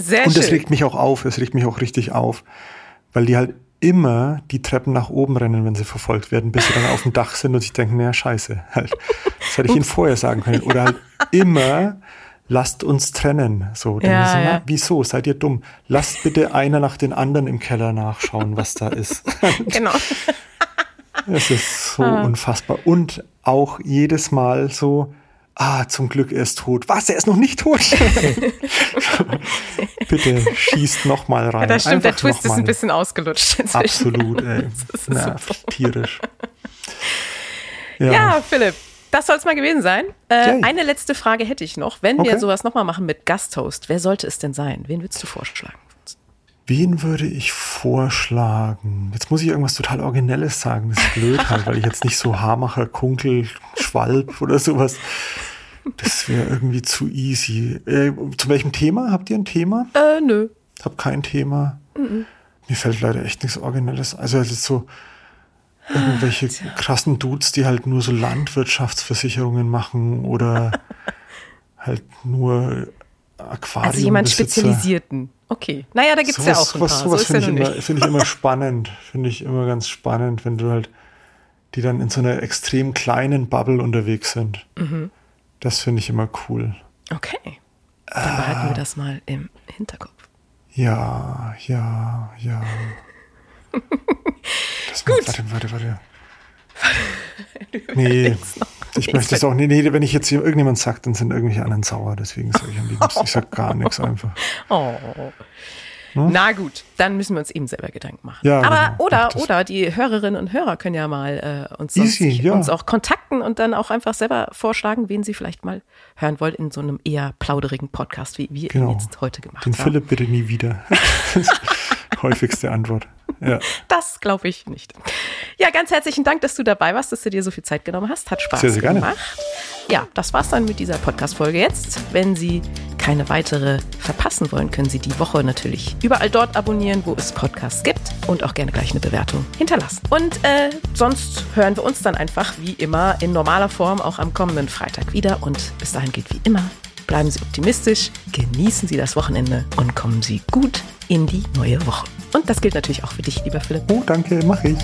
Sehr Und das schön. regt mich auch auf, es regt mich auch richtig auf, weil die halt immer die Treppen nach oben rennen, wenn sie verfolgt werden, bis sie dann auf dem Dach sind und sich denken, naja, scheiße, halt. Das hätte ich ihnen vorher sagen können. Oder halt immer, lasst uns trennen. So, dann Ja, müssen, ja. wieso? Seid ihr dumm? Lasst bitte einer nach den anderen im Keller nachschauen, was da ist. *laughs* Genau. Es ist so Ah. unfassbar. Und auch jedes Mal so, ah, zum Glück, er ist tot. Was, er ist noch nicht tot? *laughs* Bitte schießt noch mal rein. Ja, das stimmt, der Einfach Twist noch ist ein bisschen ausgelutscht inzwischen. Absolut, ey. *laughs* Das ist Nervt tierisch. Ja, Philipp, das soll es mal gewesen sein. Äh, eine letzte Frage hätte ich noch. Wenn wir Okay. sowas nochmal machen mit Gasthost, wer sollte es denn sein? Wen würdest du vorschlagen? Wen würde ich vorschlagen? Jetzt muss ich irgendwas total Originelles sagen. Das ist blöd halt, weil ich jetzt nicht so Haarmacher, Kunkel, Schwalb oder sowas. Das wäre irgendwie zu easy. Äh, zu welchem Thema? Habt ihr ein Thema? Äh, nö. Hab kein Thema. Mir fällt leider echt nichts Originelles. Also es ist so irgendwelche krassen Dudes, die halt nur so Landwirtschaftsversicherungen machen oder *laughs* halt nur Aquarium. Also jemand Spezialisierten. Okay. Naja, da gibt's ja auch ein paar. Sowas, so finde ich, ja immer, find ich immer *laughs* spannend. Finde ich immer ganz spannend, wenn du halt, die dann in so einer extrem kleinen Bubble unterwegs sind. Mhm. Das finde ich immer cool. Okay. Dann behalten Ah. wir das mal im Hinterkopf. Ja, ja, ja. *laughs* Das Gut. Warte, warte, warte. Nee, ich möchte es auch nicht. Nee, wenn ich jetzt hier irgendjemand sagt, dann sind irgendwelche anderen sauer. Deswegen sage ich am liebsten, ich sage gar nichts einfach. *laughs* Oh. Na gut, dann müssen wir uns eben selber Gedanken machen. Ja, Aber genau. oder oder die Hörerinnen und Hörer können ja mal äh, uns, sonst, Easy, ja. uns auch kontakten und dann auch einfach selber vorschlagen, wen sie vielleicht mal hören wollen in so einem eher plauderigen Podcast, wie wir ihn Genau. jetzt heute gemacht Den haben. Philipp bitte nie wieder. *laughs* *laughs* Häufigste Antwort. Ja. Das glaube ich nicht. Ja, ganz herzlichen Dank, dass du dabei warst, dass du dir so viel Zeit genommen hast. Hat Spaß Sehr, sehr gerne. gemacht. Ja, das war's dann mit dieser Podcast-Folge jetzt. Wenn Sie keine weitere verpassen wollen, können Sie die Woche natürlich überall dort abonnieren, wo es Podcasts gibt und auch gerne gleich eine Bewertung hinterlassen. Und äh, sonst hören wir uns dann einfach wie immer in normaler Form auch am kommenden Freitag wieder. Und bis dahin gilt wie immer, Bleiben Sie optimistisch, genießen Sie das Wochenende und kommen Sie gut in die neue Woche. Und das gilt natürlich auch für dich, lieber Philipp. Oh, danke, mache ich.